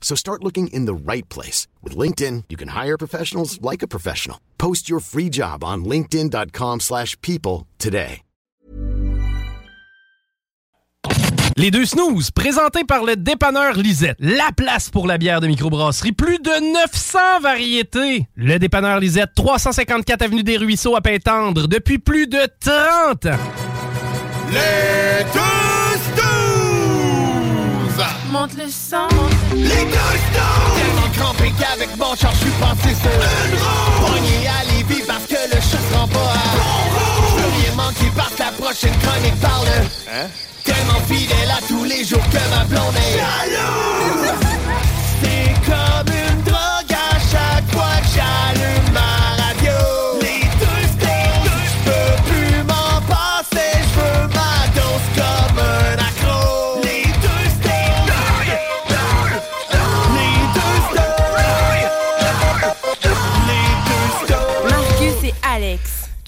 So start looking in the right place. With LinkedIn, you can hire professionals like a professional. Post your free job on linkedin.com/people slash people today. Les deux snooze, présentés par le dépanneur Lisette. La place pour la bière de microbrasserie. Plus de 900 variétés. Le dépanneur Lisette, 354 Avenue des Ruisseaux à Pintendre, depuis plus de 30 ans. Les deux snooze! Monte le sang. Les deux snooze! Tellement crampé qu'avec mon char, je suis passé sur une roue. Pogné à Lévis parce que le chat se rend pas à bon. Je veux rien manquer parce que la prochaine chronique parle. Hein? Tellement fidèle à tous les jours que ma blonde est.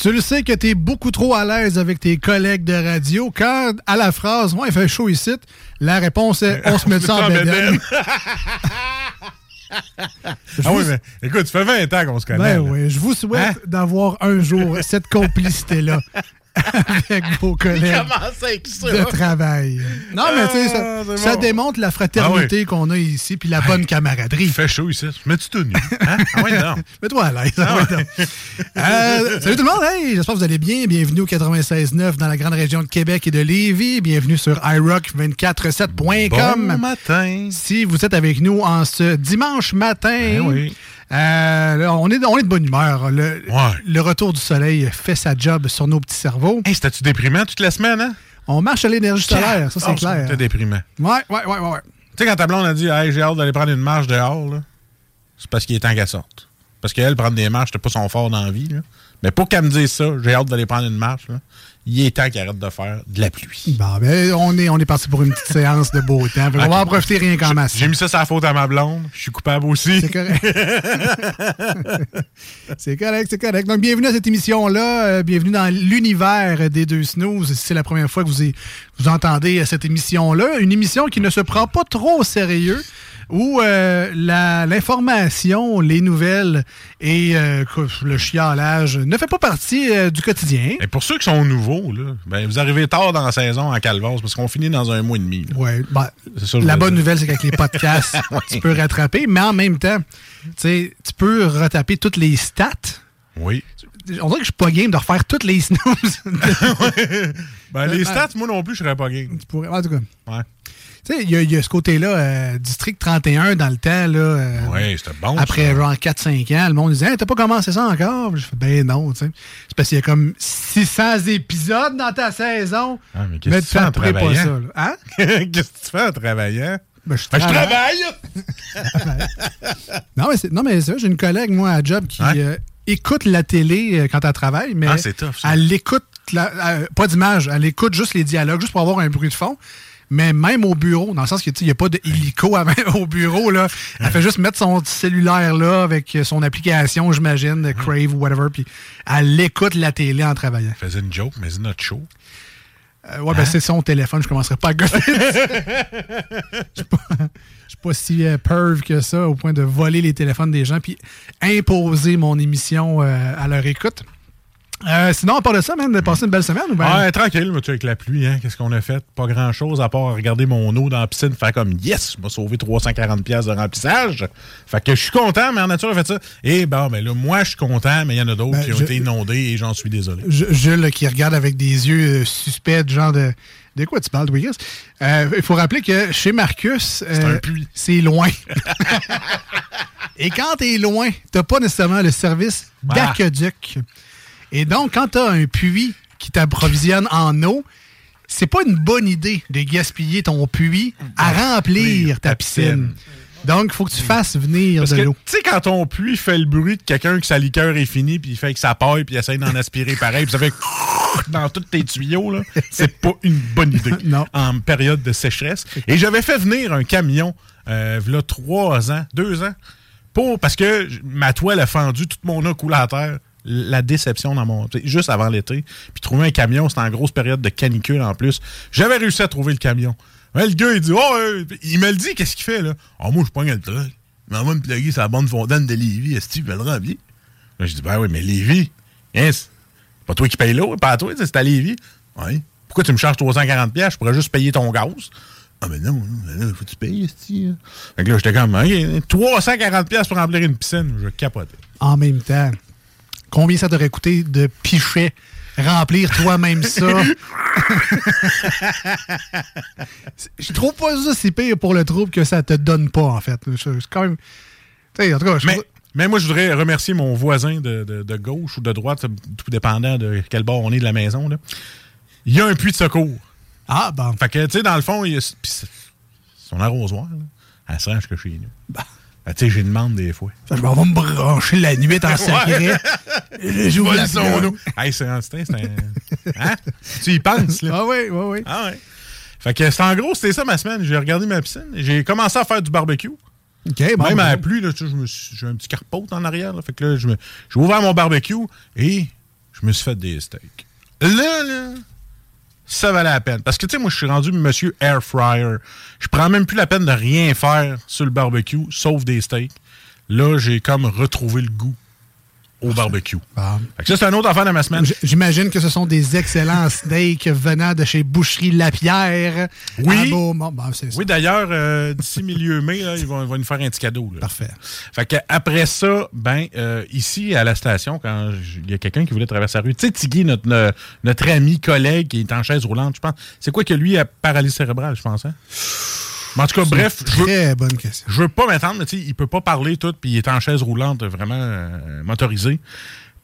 Tu le sais que t'es beaucoup trop à l'aise avec tes collègues de radio. Quand, à la phrase, moi, il fait chaud ici, la réponse est on se met ça en bédaine. Ah oui, mais écoute, ça fait 20 ans qu'on se connaît. Ben oui, je vous souhaite Hein? d'avoir un jour cette complicité-là avec vos collègues avec ça. de travail. Non, mais tu sais, ça, Ah, c'est ça bon. démontre la fraternité qu'on a ici puis la bonne camaraderie. Il fait chaud ici. Mets-tu tout nu? Hein? Ah ouais, non. Mets-toi à l'aise. Ah ah ouais. Euh, salut tout le monde, hey, j'espère que vous allez bien. Bienvenue au 96.9 dans la grande région de Québec et de Lévis. Bienvenue sur iRock247.com. Bon matin. Si vous êtes avec nous en ce dimanche matin, Ben oui. Euh, là, on, est, on est de bonne humeur. Le, Ouais. le retour du soleil fait sa job sur nos petits cerveaux. Hey, c'était-tu déprimant toute la semaine, hein? On marche à l'énergie solaire, ça c'est Oh, clair. C'était déprimant. Ouais, ouais, ouais, ouais. ouais. Tu sais, quand ta blonde a dit, hey, j'ai hâte d'aller prendre une marche dehors, c'est parce qu'il est temps qu'elle sorte. Parce qu'elle, prendre des marches, c'était pas son fort dans la vie, là. Mais pour qu'elle me dise ça, j'ai hâte d'aller prendre une marche, là, il est temps qu'elle arrête de faire de la pluie. Bon, ben, on est, on est parti pour une petite séance de beau temps. Fait qu'on va en profiter rien qu'en masse. J'ai mis ça la faute à ma blonde. Je suis coupable aussi. C'est correct. c'est correct, c'est correct. Donc, bienvenue à cette émission-là. Euh, bienvenue dans l'univers des deux snooze. Si c'est la première fois que vous, y- vous entendez euh, cette émission-là, une émission qui ne se prend pas trop au sérieux, où euh, l'information, les nouvelles et euh, le chialage ne fait pas partie euh, du quotidien. Et pour ceux qui sont nouveaux, là, ben, vous arrivez tard dans la saison en Calvas parce qu'on finit dans un mois et demi. Ouais, ben, la bonne dire. nouvelle, c'est qu'avec les podcasts, Ouais. tu peux rattraper, mais en même temps, tu tu peux retaper toutes les stats. Oui. On dirait que je suis pas game de refaire toutes les snooze. Ben, les stats, moi non plus, je serais pas game. Pour- en tout cas, Ouais. Tu sais, il y, a- il y a ce côté-là, euh, District 31 dans le temps, là. euh, Ouais, c'était bon. Après ça. genre 4-5 ans, le monde disait hey, T'as pas commencé ça encore? Je fais Ben non, tu sais. C'est parce qu'il y a comme 600 épisodes dans ta saison. Ah, mais qu'est-ce que tu fais en taperais pas travaillant? ça, là. Hein? Qu'est-ce que tu fais en travaillant? Ben, je Ben, je travaille. Non, mais c'est, non, mais c'est vrai, j'ai une collègue, moi, à job, qui euh, écoute la télé euh, quand elle travaille, mais Ah, tough, elle écoute, la- pas d'image, elle écoute juste les dialogues, juste pour avoir un bruit de fond. Mais même au bureau, dans le sens qu'il n'y a pas d'hélico au bureau, là, elle fait juste mettre son cellulaire là avec son application, j'imagine, de Crave ou whatever, puis elle écoute la télé en travaillant. faisait une joke, mais c'est notre show. Euh, ouais, ben c'est son téléphone, je commencerai pas à gosser. Je suis pas, je suis pas si euh, perv que ça au point de voler les téléphones des gens puis imposer mon émission euh, à leur écoute. Euh, sinon, à part de ça, man, de passer une belle semaine ou bien? Ouais, tranquille, mais tu avec la pluie, hein. Qu'est-ce qu'on a fait? Pas grand-chose à part regarder mon eau dans la piscine, faire comme yes, je m'ai sauvé 340$ pièces de remplissage. Fait que je suis content, mais en nature, a fait ça. Et bon, ben là, moi, je suis content, mais il y en a d'autres Ben, qui ont été inondés et j'en suis désolé. Jules qui regarde avec des yeux euh, suspects, genre de. De quoi tu parles, Louis? Euh, Il faut rappeler que chez Marcus, euh, c'est loin. Et quand t'es loin, t'as pas nécessairement le service Ah. d'aqueduc. Et donc, quand t'as un puits qui t'approvisionne en eau, c'est pas une bonne idée de gaspiller ton puits à remplir ta ta piscine. piscine. Donc, il faut que tu fasses venir Parce de l'eau. tu sais, quand ton puits fait le bruit de quelqu'un que sa liqueur est finie, puis il fait que ça paille, puis il essaie d'en aspirer pareil, puis ça fait dans tous tes tuyaux, là, c'est pas une bonne idée Non. en période de sécheresse. Et j'avais fait venir un camion, euh, là, trois ans, deux ans, pour, parce que ma toile a fendu, toute mon eau coulé à terre. La déception dans mon. Juste avant l'été. Puis trouver un camion, c'était en grosse période de canicule en plus. J'avais réussi à trouver le camion. Ouais, le gars, il dit, oh, euh, il me le dit, qu'est-ce qu'il fait, là? Ah, moi, je pogne le truc. Mais va me plugger la bande fontaine de Lévis. Est-ce que tu veux le remplir? Là, je dis, ben oui, mais Lévis, hein, c'est pas toi qui paye l'eau, pas à toi, c'est à Lévis. Oui. Pourquoi tu me charges 340$? piastres? Je pourrais juste payer ton gaz. Ah, mais non, il faut que tu payes. Fait que là, j'étais comme, OK, 340$ piastres pour remplir une piscine. Je capotais. En même temps, combien ça t'aurait coûté de pichet remplir toi-même ça? je trouve pas ça si pire pour le trouble que ça te donne pas, en fait. C'est quand même. En tout cas, je Mais, trouve- mais moi, je voudrais remercier mon voisin de, de- de gauche ou de droite, tout dépendant de quel bord on est de la maison. Là. Il y a un puits de secours. Ah, bon. Fait que, tu sais, dans le fond, il y a son arrosoir, là, elle se range que chez nous. Bah. Ben, tu sais, j'ai une demande des fois. Je m'en vais me brancher la nuit en secret. J'ouvre la son. Hey, c'est un. Hein? Tu y penses, là? Ah oui, oui, oui. Ah ouais. Fait que c'est en gros, c'était ça ma semaine. J'ai regardé ma piscine. J'ai commencé à faire du barbecue. OK, bon. Même à la pluie, là, tu sais, j'ai un petit carpote en arrière. Là, fait que là, j'ai ouvert mon barbecue et je me suis fait des steaks. Là, là, ça valait la peine. Parce que, tu sais, moi, je suis rendu monsieur air fryer. Je prends même plus la peine de rien faire sur le barbecue, sauf des steaks. Là, j'ai comme retrouvé le goût au barbecue. Bon. Fait que ça, c'est une autre affaire de ma semaine. J'imagine que ce sont des excellents steaks venant de chez Boucherie Lapierre. Oui. Bon. Oui, d'ailleurs, euh, d'ici milieu mai, là, ils, vont, ils vont nous faire un petit cadeau. là. Parfait. Fait que après ça, ben, euh, ici, à la station, quand il y a quelqu'un qui voulait traverser la rue, tu sais, Tigui, notre, no- notre ami, collègue, qui est en chaise roulante, je pense. C'est quoi que lui a paralysie cérébrale, je pense, hein? Mais en tout cas, bref, je veux, Très bonne question. je veux pas m'attendre, mais tu sais, il peut pas parler tout, puis il est en chaise roulante vraiment euh, motorisée.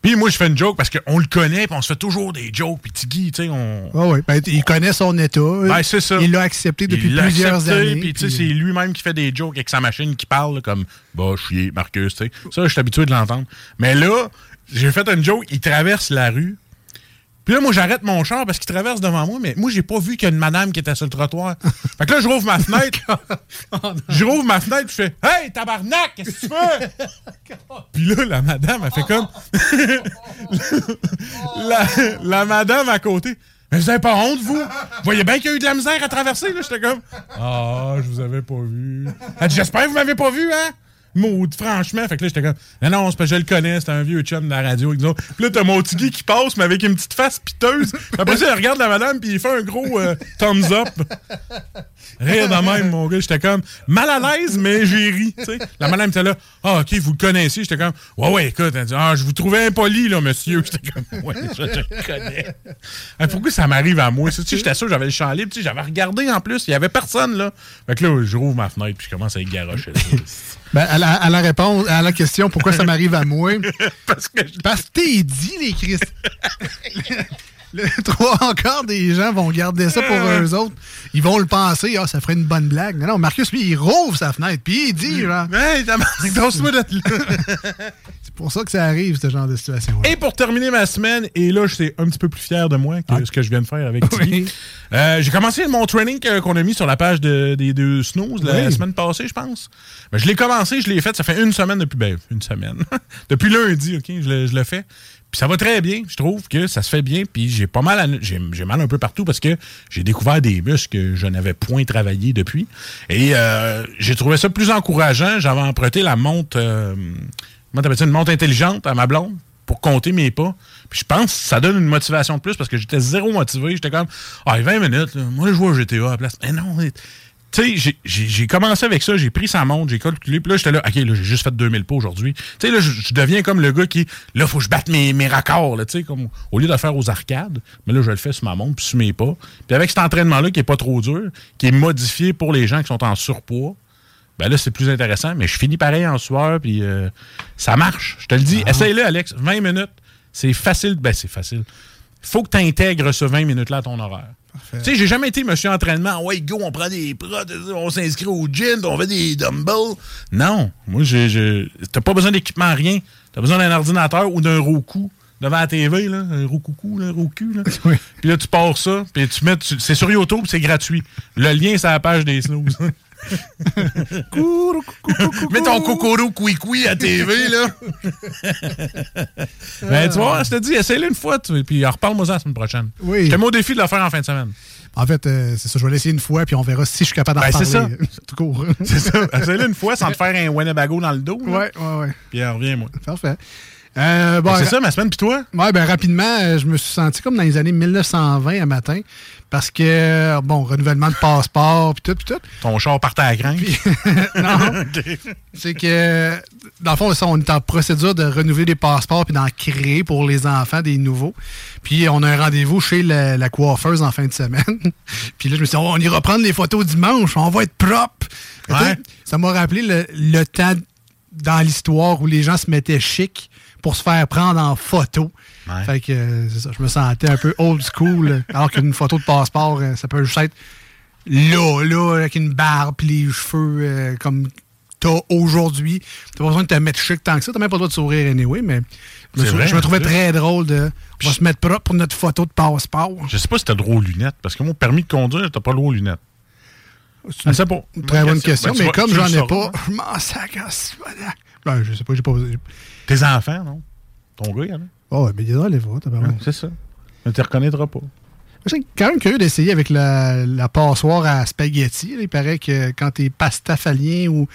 Puis moi, je fais une joke parce qu'on le connaît, puis on se fait toujours des jokes, puis Tigui, tu sais, on. Ah oui, ben, il connaît son état. Ben, c'est ça. Il l'a accepté depuis Il plusieurs accepté, années. Puis, tu sais, c'est lui-même qui fait des jokes avec sa machine qui parle, comme, bah, chier, Marcus, tu sais. Ça, je suis habitué de l'entendre. Mais là, j'ai fait une joke, il traverse la rue. Puis là, moi, j'arrête mon char parce qu'il traverse devant moi, mais moi, j'ai pas vu qu'il y a une madame qui était sur le trottoir. fait que là, je rouvre ma fenêtre. je rouvre ma fenêtre, je fais Hey, tabarnak, qu'est-ce que tu fais? Puis là, la madame, elle fait comme. la, la madame à côté. Mais vous avez pas honte, vous? Vous voyez bien qu'il y a eu de la misère à traverser, là. J'étais comme. Ah, je vous avais pas vu. Elle dit, j'espère que vous m'avez pas vu, hein? Maud, franchement. Fait que là, j'étais comme. Non, c'est parce que je le connais, c'est un vieux chum de la radio. Puis là, t'as mon tigui qui passe, mais avec une petite face piteuse. Après ça, il regarde la madame, puis il fait un gros euh, thumbs up. Rire de même, mon gars. J'étais comme mal à l'aise, mais j'ai ri. La madame était là. Ah, OK, vous le connaissez. J'étais comme. Ouais, ouais, écoute. Elle dit, ah, je vous trouvais impoli, là, monsieur. J'étais comme. Ouais, je, le connais. Hey, pourquoi ça m'arrive à moi? J'étais sûr, j'avais le champ libre. J'avais regardé en plus. Il y avait personne, là. Fait que là, je rouvre ma fenêtre, puis je commence à y garocher. Ben, à, la, à la réponse, à la question pourquoi ça m'arrive à moi, Parce que je- parce que t'es dit, les Christ. Le trois encore des gens vont garder ça pour eux autres. Ils vont le penser, ah, ça ferait une bonne blague. Non, non, Marcus, lui, il rouvre sa fenêtre, puis il dit, genre, Hey, c'est pour ça que ça arrive, ce genre de situation Et pour terminer ma semaine, et là, je suis un petit peu plus fier de moi que ce que je viens de faire avec. Oui. Euh, J'ai commencé mon training que- qu'on a mis sur la page de- des deux snooze la Oui. semaine passée, je pense. Ben, je l'ai commencé, je l'ai fait, ça fait une semaine depuis, ben, une semaine. depuis lundi, OK, je le, je le fais. Puis ça va très bien, je trouve que ça se fait bien, puis j'ai pas mal, j'ai mal un peu partout parce que j'ai découvert des muscles que je n'avais point travaillé depuis. Et euh, j'ai trouvé ça plus encourageant. J'avais emprunté la montre, euh, comment une montre intelligente à ma blonde. pour compter mes pas. Puis je pense que ça donne une motivation de plus parce que j'étais zéro motivé. J'étais comme, ah, 20 minutes, là, moi, je au GTA à la place. Mais non, tu sais, j'ai- commencé avec ça, j'ai pris sa montre, j'ai calculé, puis là, j'étais là, OK, là, j'ai juste fait 2000 pas aujourd'hui. Tu sais, là, je, deviens comme le gars qui, là, faut que je batte mes, mes raccords, là, tu sais, comme, au lieu de le faire aux arcades, mais là, je le fais sur ma montre, puis sur mes pas. Puis avec cet entraînement-là, qui est pas trop dur, qui est modifié pour les gens qui sont en surpoids, ben là, c'est plus intéressant, mais je finis pareil en sueur, puis euh, ça marche. Je te le dis, essaye-le, Alex, 20 minutes, c'est facile, ben c'est facile. Faut que tu intègres ce 20 minutes-là à ton horaire. Tu sais, j'ai jamais été monsieur entraînement. Ouais, go, on prend des prods, on s'inscrit au gym, on fait des dumbbells. Non. Moi, j'ai. T'as pas besoin d'équipement, rien. T'as besoin d'un ordinateur ou d'un Roku devant la TV, là. Un Roku, là, un Roku, là. Oui. Puis là, tu pars ça, puis tu mets. c'est sur YouTube, c'est gratuit. Le lien, c'est à la page des snooze. Mets ton cocoro coui à TV, là. ben, tu vois, je te dis, essaye-le une fois, tu- puis reparle-moi ça la semaine prochaine. Oui. Je te mets au défi de le faire en fin de semaine. En fait, euh, c'est ça. Je vais l'essayer une fois, puis on verra si je suis capable d'en Ben, parler. c'est ça. Tout court. C'est ça. Essaye-le une fois sans te faire un Winnebago dans le dos. là. ouais, ouais, ouais. Puis euh, reviens-moi. Parfait. Euh, bon, Ben, c'est ra- ça, ma semaine, puis toi? Ouais, ben rapidement, je me suis senti comme dans les années 1920 à matin. Parce que, bon, renouvellement de passeport, puis tout, puis tout. Ton char partait à la non. C'est que, dans le fond, on est en procédure de renouveler des passeports puis d'en créer pour les enfants des nouveaux. Puis on a un rendez-vous chez la, la coiffeuse en fin de semaine. puis là, je me suis dit, Oh, on ira prendre les photos dimanche, on va être propre. Ouais. Ça m'a rappelé le, le temps dans l'histoire où les gens se mettaient chic pour se faire prendre en photo. Ouais. Fait que euh, ça, je me sentais un peu old school, alors qu'une photo de passeport, euh, ça peut juste être là, là, avec une barbe puis les cheveux euh, comme t'as aujourd'hui. T'as pas besoin de te mettre chic tant que ça. T'as même pas le droit de sourire anyway, mais je me, C'est sou- vrai, je me trouvais très drôle de. On va se mettre propre pour notre photo de passeport. Je sais pas si t'as le droit aux lunettes, parce que mon permis de conduire, t'as pas le droit aux lunettes. C'est pas. une très bonne question, Ben, mais comme j'en ai pas, je m'en sac. Ben, je sais pas, j'ai pas. Tes enfants, non? Ton gars, il y en a? Oh, ouais, mais il doit aller voir, t'as pas Ouais, c'est ça. Mais tu reconnaîtras pas. Je suis quand même curieux d'essayer avec la, la passoire à spaghetti. Il paraît que quand t'es pastafalien ou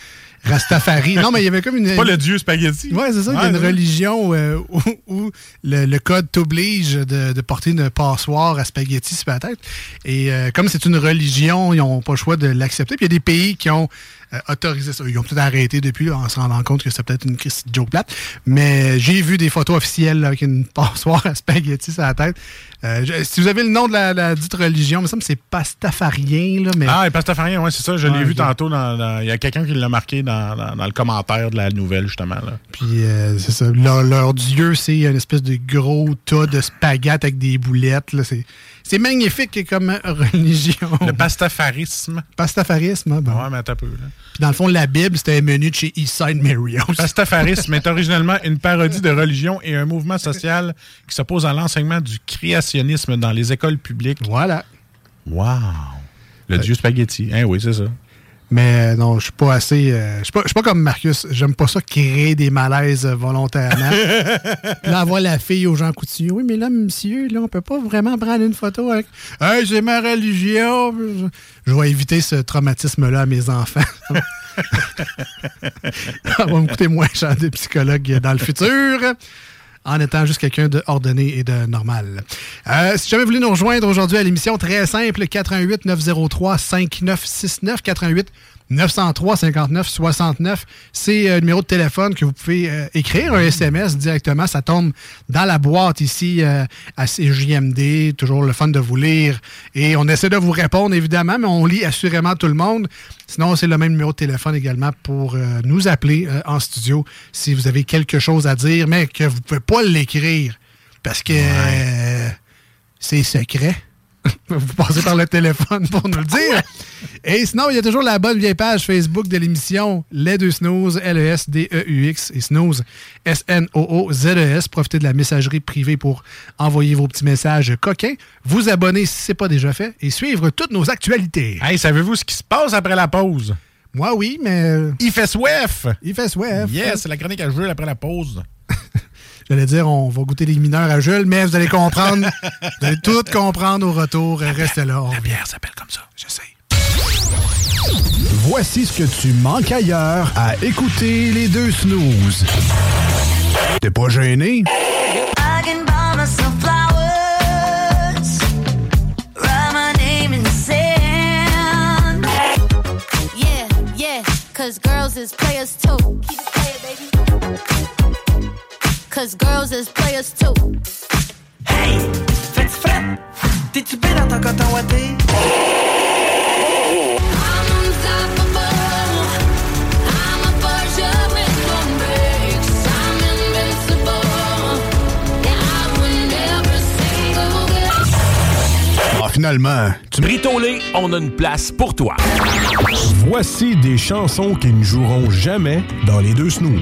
rastafari. non, mais il y avait comme une. Pas le dieu spaghetti. Oui, c'est ça. il y a une Ouais, religion euh, où, où le, le code t'oblige de, de porter une passoire à spaghetti sur la tête. Et euh, comme c'est une religion, ils n'ont pas le choix de l'accepter. Puis il y a des pays qui ont euh, autorisé ça. Ils ont peut-être arrêté depuis là, en se rendant compte que c'est peut-être une crise de joke plate. Mais j'ai vu des photos officielles là, avec une passoire à spaghetti sur la tête. Euh, je- si vous avez le nom de la, la dite religion, il me semble que c'est pastafarien. Là, mais Ah, et Pastafarien, ouais, c'est ça. Je l'ai vu tantôt. Il y a quelqu'un qui l'a marqué dans, dans- dans le commentaire de la nouvelle, justement. Là. Puis euh, c'est ça. Leur, leur dieu, c'est une espèce de gros tas de spaghettes avec des boulettes. là. C'est, c'est magnifique comme religion. Le pastafarisme. Pastafarisme, hein, bon. Ouais, mais attends un peu. Là. Puis dans le fond, la Bible, c'était un menu de chez Eastside Marriott. Pastafarisme est originellement une parodie de religion et un mouvement social qui s'oppose à l'enseignement du créationnisme dans les écoles publiques. Voilà. Wow! Le dieu spaghetti. Hein, oui, c'est ça. Mais euh, non, je suis pas assez. euh, je suis pas, comme Marcus. J'aime pas ça créer des malaises volontairement. là, voir la fille aux gens coutumiers. Oui, mais là, monsieur, là, on peut pas vraiment prendre une photo avec. Hey, c'est ma religion. Je, je vais éviter ce traumatisme-là à mes enfants. Ça va me coûter moins cher des psychologues dans le futur. En étant juste quelqu'un de ordonné et de normal. Euh, si jamais vous voulez nous rejoindre aujourd'hui à l'émission, très simple, 88 903 5969 88 903 59 69. C'est euh, le numéro de téléphone que vous pouvez euh, écrire un SMS directement. Ça tombe dans la boîte ici euh, à CJMD. Toujours le fun de vous lire. Et on essaie de vous répondre, évidemment, mais on lit assurément tout le monde. Sinon, c'est le même numéro de téléphone également pour euh, nous appeler en studio si vous avez quelque chose à dire, mais que vous ne pouvez pas l'écrire parce que c'est secret. vous passez par le téléphone pour nous le dire. Et sinon, il y a toujours la bonne vieille page Facebook de l'émission Les Deux Snooze, L-E-S-D-E-U-X et Snooze, S-N-O-O-Z-E-S. Profitez de la messagerie privée pour envoyer vos petits messages coquins. Vous abonner si ce n'est pas déjà fait et suivre toutes nos actualités. Hey, savez-vous ce qui se passe après la pause? Moi, oui, mais euh, Il fait soif! il fait soif. Yes, c'est la chronique à Jules après la pause. J'allais dire, on va goûter les mineurs à Jules, mais vous allez comprendre. vous allez tout comprendre au retour. Restez là. La bière s'appelle comme ça. Je sais. Voici ce que tu manques ailleurs à écouter les deux snooze. T'es pas gêné? Cause girls is players too. Keep playing, baby. Cause girls is players too. Hey, fais-tu frais? T'es-tu bien dans ton coton ouaté? Ah, finalement, tu Brito-Lé, on a une place pour toi. Voici des chansons qui ne joueront jamais dans les deux snooze.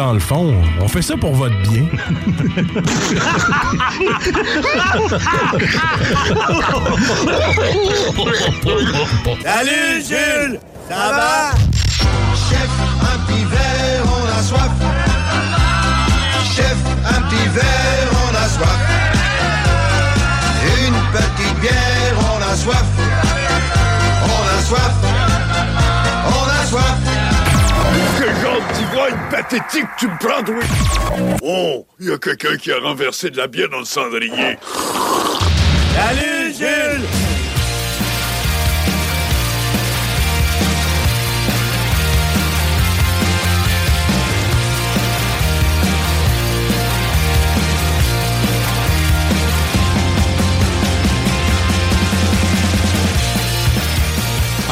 Dans le fond, on fait ça pour votre bien. Salut Jules, ça va? Chef, un petit verre, on a soif. Pathétique tu me prends, oui? Oh, il y a quelqu'un qui a renversé de la bière dans le cendrier. Salut Jules!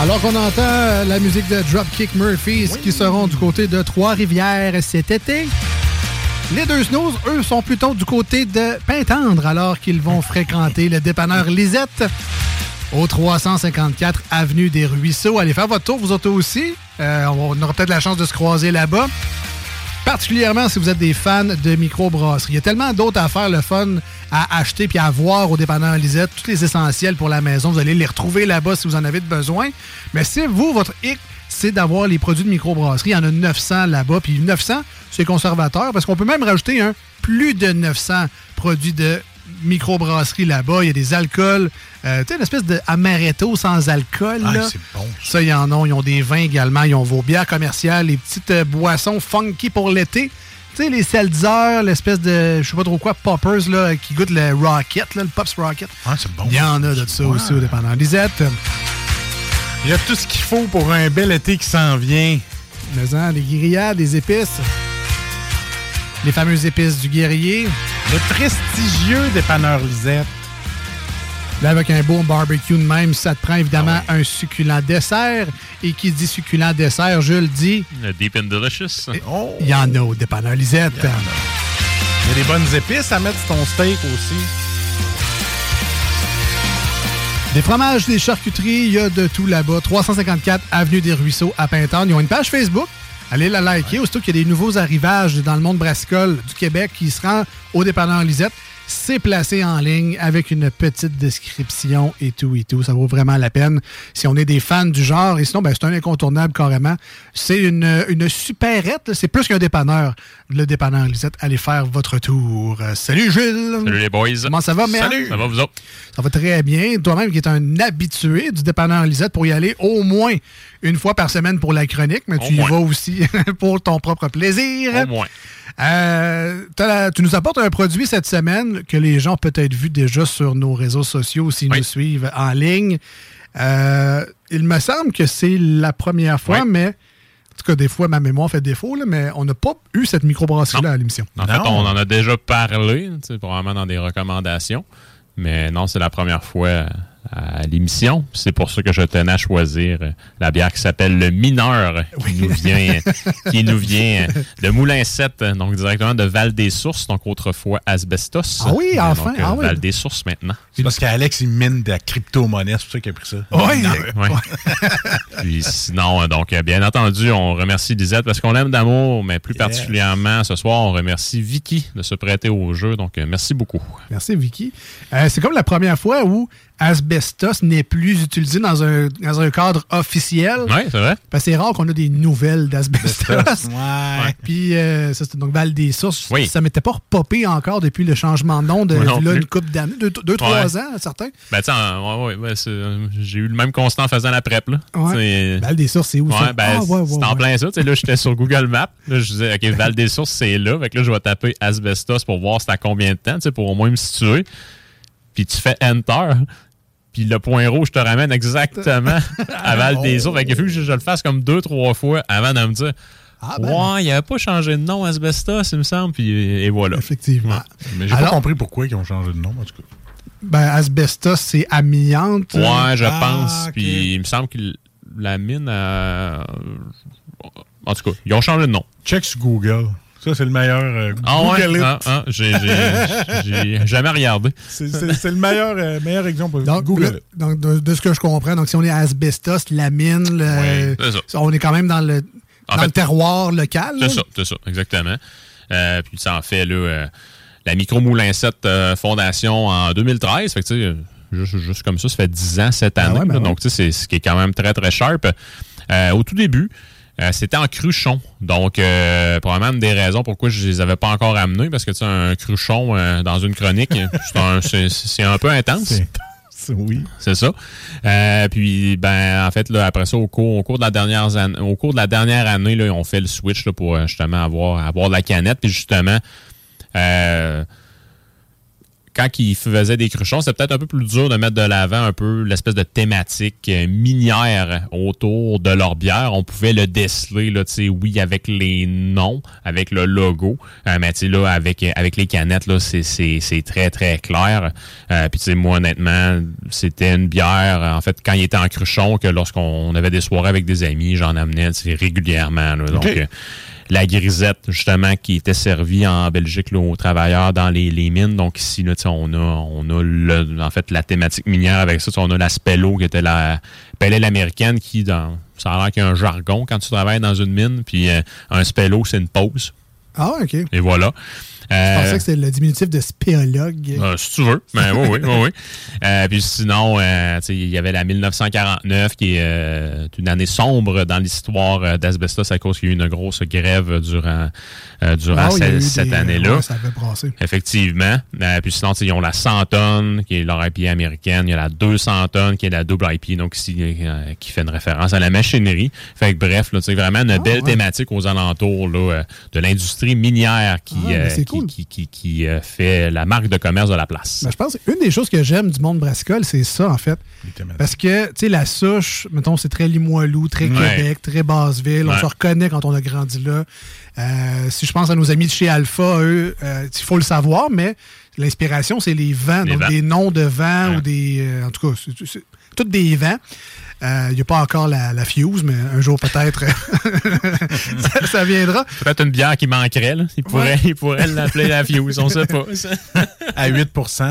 Alors qu'on entend la musique de Dropkick Murphys qui seront du côté de Trois-Rivières cet été. Les deux snooze, eux, sont plutôt du côté de Pintendre alors qu'ils vont fréquenter le dépanneur Lisette au 354 Avenue des Ruisseaux. Allez faire votre tour, vous autres aussi. Euh, on aura peut-être la chance de se croiser là-bas. Particulièrement si vous êtes des fans de microbrasserie. Il y a tellement d'autres affaires le fun à acheter puis à voir au dépanneur Lisette. Tous les essentiels pour la maison, vous allez les retrouver là-bas si vous en avez besoin. Mais si vous, votre hic, c'est d'avoir les produits de microbrasserie, il y en a 900 là-bas. Puis 900, c'est conservateur parce qu'on peut même rajouter un plus de 900 produits de microbrasserie là-bas. Il y a des alcools. Euh, tu sais, une espèce de amaretto sans alcool. Ah, c'est bon, Ça, ils en ont. Ils ont des vins également. Ils ont vos bières commerciales, les petites euh, boissons funky pour l'été. Tu sais, les seltzer, l'espèce de, je sais pas trop quoi, poppers, là, qui goûtent le Rocket, là, le Pops Rocket. Ah, c'est bon. Il y en a de ça aussi au dépendant. Lisette, Il y a tout ce qu'il faut pour un bel été qui s'en vient. mais hein, les grillades, des épices. Les fameuses épices du guerrier. Le prestigieux dépanneur Lisette. Là, avec un beau barbecue de même, ça te prend évidemment un succulent dessert. Et qui dit succulent dessert, je le dis, Le Deep and Delicious. Oh. il y en a au dépanneur Lisette. Il y a des bonnes épices à mettre sur ton steak aussi. Des fromages, des charcuteries, il y a de tout là-bas. 354 Avenue des Ruisseaux à Pintorne. Ils ont une page Facebook. Allez la liker. Aussitôt qu'il y a des nouveaux arrivages dans le monde brassicole du Québec qui se rend au dépanneur Lisette, c'est placé en ligne avec une petite description et tout et tout. Ça vaut vraiment la peine si on est des fans du genre. Et sinon, ben, c'est un incontournable carrément. C'est une, une supérette. là. C'est plus qu'un dépanneur. Le dépanneur Lisette, allez faire votre tour. Euh, Salut Gilles! Salut les boys. Comment ça va, merde? Ça va vous autres? Ça va très bien. Toi-même qui es un habitué du dépanneur Lisette pour y aller au moins une fois par semaine pour la chronique, mais Au tu y moins. vas aussi pour ton propre plaisir. Au moins. Euh, la- tu nous apportes un produit cette semaine que les gens ont peut-être vu déjà sur nos réseaux sociaux s'ils nous suivent en ligne. Euh, il me semble que c'est la première fois, Oui. mais en tout cas, des fois, ma mémoire fait défaut, là, mais on n'a pas eu cette microbrasserie-là à l'émission. En fait, on en a déjà parlé, probablement dans des recommandations. Mais non, c'est la première fois à l'émission. C'est pour ça que je tenais à choisir euh, la bière qui s'appelle le Mineur, qui nous vient, qui nous vient de Moulin 7, donc directement de Val-des-Sources, donc autrefois Asbestos. Ah oui, enfin, donc, euh, ah oui. Val-des-Sources maintenant. C'est parce qu'Alex, il mine de la crypto-monnaie, c'est pour ça qu'il a pris ça. Oui. Puis sinon, euh, donc, euh, bien entendu, on remercie Lisette parce qu'on l'aime d'amour, mais plus particulièrement ce soir, on remercie Vicky de se prêter au jeu. Donc, euh, merci beaucoup. Merci, Vicky. Euh, c'est comme la première fois où Asbestos n'est plus utilisé dans un, dans un cadre officiel. Oui, c'est vrai. Parce que c'est rare qu'on a des nouvelles d'asbestos. Ouais. Puis, euh, ça, c'était donc Val des Sources. Oui. Ça m'était pas repopé encore depuis le changement de nom de non là, une couple d'années, deux, deux, trois ans, certains. Ben, tu sais, en- ouais, ouais, ouais, c'est- euh, j'ai eu le même constat en faisant la prep, là. Val des Sources, c'est où Ouais, ça? ben, Ah, ouais, ouais, c'est en plein ça. Tu sais, là, j'étais sur Google Maps. Là, je disais, OK, Val des Sources, c'est là. Fait que là, je vais taper asbestos pour voir c'est à combien de temps, tu sais, pour au moins me situer. Puis tu fais Enter. Puis le point rouge te ramène exactement à Val des Sources. Fait que que je, je le fasse comme deux, trois fois avant de me dire, ben. ouais, il avait pas changé de nom asbestos, il me semble. Puis et voilà. Effectivement. Mais j'ai pas compris pourquoi ils ont changé de nom, en tout cas. Ben, asbestos, c'est amiante. Ouais, je Ah, pense. Puis il me semble que la mine a... En tout cas, ils ont changé de nom. Check sur Google. Ça, c'est le meilleur. euh, Ah ouais? Ah, ah, j'ai- j'ai j'ai jamais regardé. C'est c'est- c'est le meilleur, euh, meilleur exemple. Donc, Google it. donc, de, de ce que je comprends, donc si on est à asbestos, la mine, le- Oui, c'est ça. on est quand même dans le, En dans fait, le terroir local. là? C'est ça, c'est ça, exactement. Euh, puis ça en fait là, euh, la Micro Moulin 7 euh, Fondation en 2013. Fait que, tu sais, juste, juste comme ça, ça fait 10 ans cette année. ouais, ben là. ouais. Donc, tu sais, c'est ce qui est quand même très, très sharp. Euh, au tout début, euh, c'était en cruchon. Donc, euh, probablement une des raisons pourquoi je les avais pas encore amenés, parce que, tu sais, un cruchon euh, dans une chronique, c'est un, peu intense. C'est- Oui. C'est ça. Euh, puis, ben, en fait, là, après ça, au cours, au cours de la dernière année, au cours de la dernière année, là, on fait le switch là, pour justement avoir, avoir de la canette. Puis justement, euh, quand ils faisaient des cruchons, c'était peut-être un peu plus dur de mettre de l'avant un peu l'espèce de thématique euh, minière autour de leur bière. On pouvait le déceler, là, tu sais, oui, avec les noms, avec le logo, euh, mais tu sais, là, avec, avec les canettes, là, c'est- c'est c'est très, très clair. Euh, Puis, tu sais, moi, honnêtement, c'était une bière, en fait, quand il était en cruchon, que lorsqu'on avait des soirées avec des amis, j'en amenais, régulièrement, là. Donc. La grisette, justement, qui était servie en Belgique là, aux travailleurs dans les, les mines. Donc ici, là, on a, on a le, en fait la thématique minière avec ça. On a la Spello qui était la pelle américaine qui, dans, ça a l'air qu'il y a un jargon quand tu travailles dans une mine. Puis euh, un Spello, c'est une pause. Ah, OK. Et voilà. Je Euh, pensais que c'était le diminutif de spéologue. euh, si tu veux. Ben, oui, oui, oui, oui. Euh, puis sinon, il y avait la 1949 qui est une année sombre dans l'histoire d'Asbestos à cause qu'il y a eu une grosse grève durant, durant Ah, cette année-là. ouais, ça avait brassé. Effectivement. Puis sinon, ils ont la 100 tonnes, qui est leur IPA américaine. Il y a la 200 tonnes, qui est la double IPA, donc ici, qui fait une référence à la machinerie. Fait que bref, là, vraiment une belle thématique aux alentours là, de l'industrie minière qui, Ah, euh, qui, cool. Qui, qui- qui, euh, fait la marque de commerce de la place. Ben, je pense une des choses que j'aime du monde brassicole, c'est ça, en fait. Parce que, tu sais, la souche, mettons, c'est très Limoilou, très Ouais. Québec, très Basseville. On Ouais. se reconnaît quand on a grandi là. Euh, si je pense à nos amis de chez Alpha, eux, euh, il faut le savoir, mais l'inspiration, c'est les vents. Les donc, vents. des noms de vents ou des. euh, en tout cas, c'est- c'est tous des vents. Il n'y a pas encore la, la fuse, mais un jour peut-être ça, ça viendra. Peut-être une bière qui manquerait. Là. Il pourrait il pourrait l'appeler la Fuse, on sait pas. à 8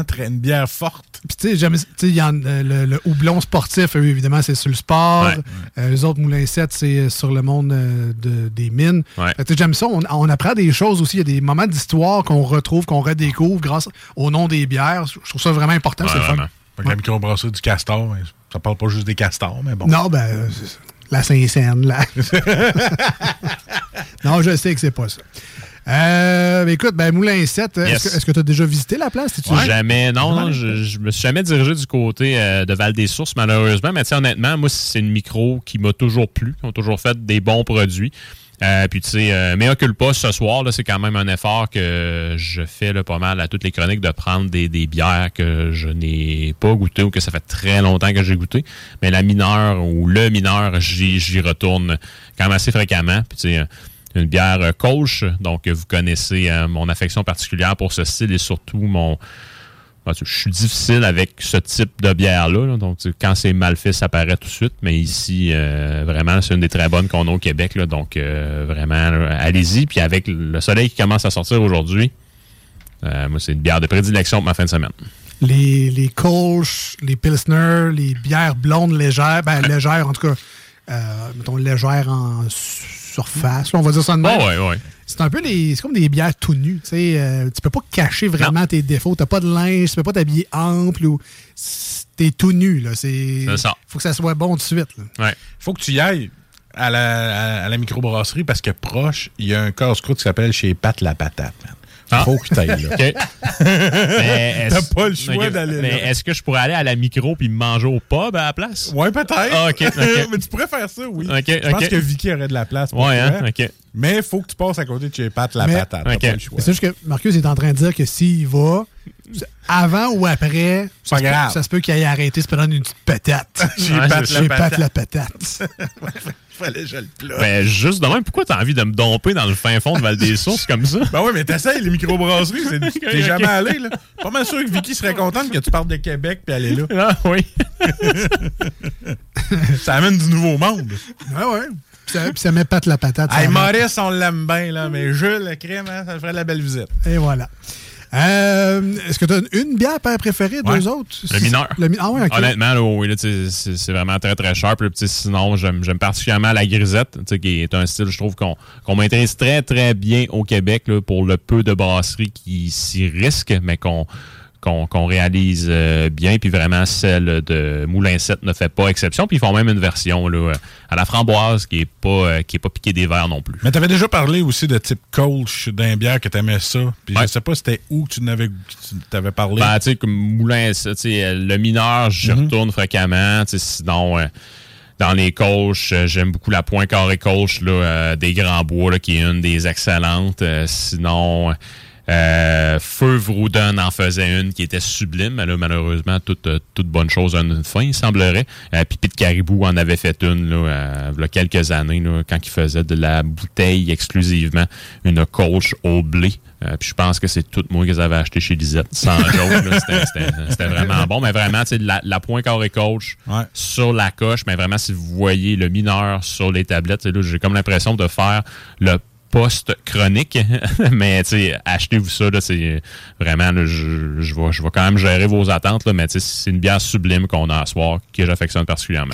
très- une bière forte. Puis, tu sais, euh, le, le houblon sportif, eux, évidemment, c'est sur le sport. Ouais. Euh, les autres moulins 7, c'est euh, sur le monde euh, de- des mines. Ouais. J'aime ça. On, on apprend des choses aussi. Il y a des moments d'histoire qu'on retrouve, qu'on redécouvre grâce au nom des bières. Je trouve ça vraiment important. c'est le fun. La microbrasserie du castor, ça parle pas juste des castors, mais bon. Non, ben, la Saint-Saëns, là. non, je sais que c'est pas ça. Euh, écoute, ben, Moulin 7, Yes. est-ce que tu as déjà visité la place? Jamais, non, non, je, je me suis jamais dirigé du côté euh, de Val-des-Sources, malheureusement. Mais tu sais, honnêtement, moi, c'est une micro qui m'a toujours plu. Ils ont toujours fait des bons produits. Euh, puis tu sais, euh, mais occupe pas ce soir, là, c'est quand même un effort que je fais là, pas mal à toutes les chroniques de prendre des, bières que je n'ai pas goûté ou que ça fait très longtemps que j'ai goûté. Mais la mineure ou le mineur, j'y retourne quand même assez fréquemment. Puis tu sais, euh, une bière euh, Kolsch, donc euh, vous connaissez euh, mon affection particulière pour ce style et surtout mon je suis difficile avec ce type de bière-là. là. Donc, quand c'est mal fait, ça paraît tout de suite. Mais ici, euh, vraiment, c'est une des très bonnes qu'on a au Québec. là. Donc, euh, vraiment, allez-y. Puis avec le soleil qui commence à sortir aujourd'hui, euh, moi, c'est une bière de prédilection pour ma fin de semaine. les, les Kolsch, les Pilsner, les bières blondes légères, ben légères en tout cas, mettons légères en surface, là, on va dire ça de même. Oh, ouais, ouais. C'est un peu les, c'est comme des bières tout nues, tu sais, euh, tu peux pas cacher vraiment tes défauts, t'as pas de linge, tu peux pas t'habiller ample ou t'es tout nu. Là. C'est, C'est ça. faut que ça soit bon tout de suite. là. Ouais. Faut que tu y ailles à la, à, à la microbrasserie parce que proche, il y a un casse-croûte qui s'appelle chez Pat la patate. man. Ah. Faut que tu ailles là. OK. Mais T'as pas le choix OK. d'aller Mais là. est-ce que je pourrais aller à la micro puis manger au pub à la place? Ouais, peut-être. Ah, OK, OK. mais tu pourrais faire ça, oui. OK, Je pense que Vicky aurait de la place pour Ouais, hein? OK. Mais faut que tu passes à côté de chez Pat la Mais- patate. T'as OK. pas le choix. Mais C'est juste que Marcus est en train de dire que s'il va, avant ou après, ça, Pas se peut, grave. ça se peut qu'il aille arrêter se prendre une petite patate. Chez Ouais, Pat la Chez patate. Pat la patate. Fallait que je le plug. Ben, juste de même, pourquoi t'as envie de me domper dans le fin fond de Val-des-Sources comme ça? Ben ouais, mais t'essayes les microbrasseries. c'est- T'es jamais allé, là. Pas mal sûr que Vicky serait contente que tu partes de Québec puis aller là. Ah oui. Ça amène du nouveau monde. Ouais, ouais. Puis ça, puis ça met Pat la patate. Hey. Maurice, on l'aime bien, là, mais Jules, le crème, hein, ça ferait de la belle visite. Et voilà. Euh, Est-ce que tu as une bière préférée, Ouais. deux autres? Le mineur. Le mi- ah ouais. Honnêtement, là, oui, là, c'est vraiment très, très. Là, Puis, sinon, j'aime particulièrement la grisette, qui est un style, je trouve, qu'on qu'on maîtrise très, très bien au Québec là, pour le peu de brasseries qui s'y risquent, mais qu'on qu'on réalise euh, bien. Puis vraiment, celle de Moulin 7 ne fait pas exception. Puis ils font même une version là, à la framboise qui est pas, euh, qui est pas piquée des verres non plus. Mais t'avais déjà parlé aussi de type Colch d'un bière que t'aimais ça. Puis je Ouais. sais pas c'était où que tu n'avais tu t'avais parlé. Ben, tu sais, comme Moulin, ça, tu sais, euh, le mineur, je Mhm. retourne fréquemment. Tu sinon, euh, dans les coachs, euh, j'aime beaucoup la Point Carré Coach là, euh, des Grands Bois, là, qui est une des excellentes. Euh, sinon, euh, Feu Vrouden en faisait une qui était sublime. Mais là, malheureusement, toute, euh, toute bonne chose a une fin, il semblerait. Euh, puis Pete Caribou en avait fait une là, euh, il y a quelques années, là, quand il faisait de la bouteille exclusivement, une coach au blé. Euh, puis je pense que c'est tout moi qu'ils avaient acheté chez Lisette, sans joke. C'était- vraiment bon. Mais vraiment, tu sais, la, la point carré coach sur la coche, mais vraiment, si vous voyez le mineur sur les tablettes, j'ai comme l'impression de faire le post-chronique. mais achetez-vous ça. C'est vraiment, je, je, vais, je vais quand même gérer vos attentes. Là, mais c'est une bière sublime qu'on a à soir que j'affectionne particulièrement.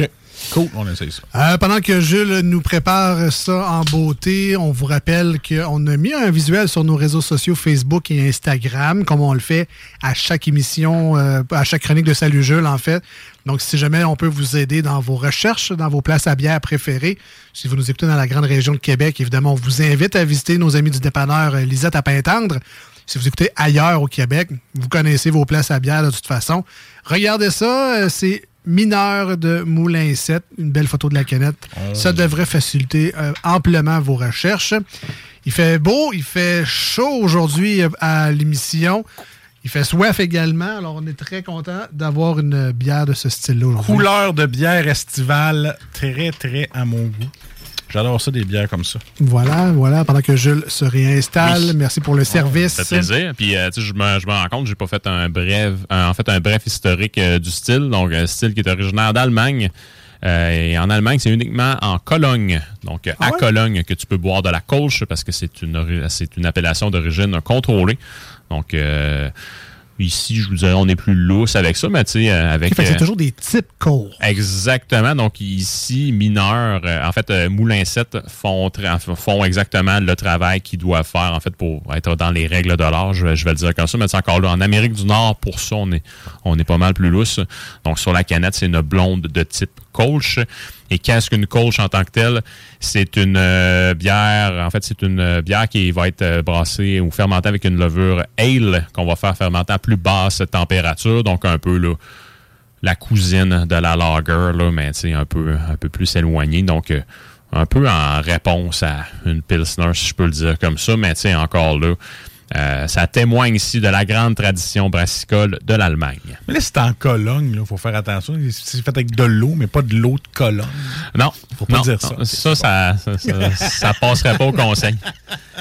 Cool, on essaye ça. Euh, pendant que Jules nous prépare ça en beauté, on vous rappelle qu'on a mis un visuel sur nos réseaux sociaux Facebook et Instagram, comme on le fait à chaque émission, euh, à chaque chronique de Salut Jules, en fait. Donc, si jamais on peut vous aider dans vos recherches, dans vos places à bière préférées, si vous nous écoutez dans la grande région de Québec, évidemment, on vous invite à visiter nos amis du dépanneur euh, Lisette à Pintendre. Si vous écoutez ailleurs au Québec, vous connaissez vos places à bière de toute façon. Regardez ça, c'est mineur de Moulin 7, une belle photo de la canette. Ça devrait faciliter euh, amplement vos recherches. Il fait beau, il fait chaud aujourd'hui euh, à l'émission. Il fait soif également, alors on est très content d'avoir une bière de ce style-là aujourd'hui. Couleur de bière estivale, très, très à mon goût. J'adore ça, des bières comme ça. Voilà, voilà, pendant que Jules se réinstalle. Oui. Merci pour le service. Ça fait plaisir. Puis, euh, tu sais, je me, rends compte, j'ai pas fait un bref, un- en fait, un bref historique euh, du style. Donc, un style qui est originaire d'Allemagne. Euh, et en Allemagne, c'est uniquement en Cologne. Donc, euh, à Cologne, que tu peux boire de la Kolsch parce que c'est une, c'est une appellation d'origine contrôlée. Donc, euh, ici, je vous dirais, on est plus lousse avec ça, mais tu sais, euh, avec. C'est euh, toujours des types courts. Exactement. Donc ici, mineurs, euh, en fait, euh, Moulin 7 font, exactement le travail qu'ils doivent faire, en fait, pour être dans les règles de l'art, je, vais- je vais le dire comme ça. Mais c'est encore là, en Amérique du Nord, pour ça, on est, on est pas mal plus lousse. Donc sur la canette, c'est une blonde de type Kolsch. Et qu'est-ce qu'une Kolsch en tant que telle? C'est une euh, bière, en fait, c'est une euh, bière qui va être euh, brassée ou fermentée avec une levure ale qu'on va faire fermenter à plus basse température, donc un peu la cousine de la lager, mais un peu, un peu plus éloignée. Donc, un peu en réponse à une Pilsner, si je peux le dire comme ça, mais encore là, euh, ça témoigne ici de la grande tradition brassicole de l'Allemagne. Mais là, c'est en Cologne, il faut faire attention. C'est fait avec de l'eau, mais pas de l'eau de Cologne. Non, Faut pas non, dire ça. non, Ça, ça, ça, ça, ça passerait pas au conseil.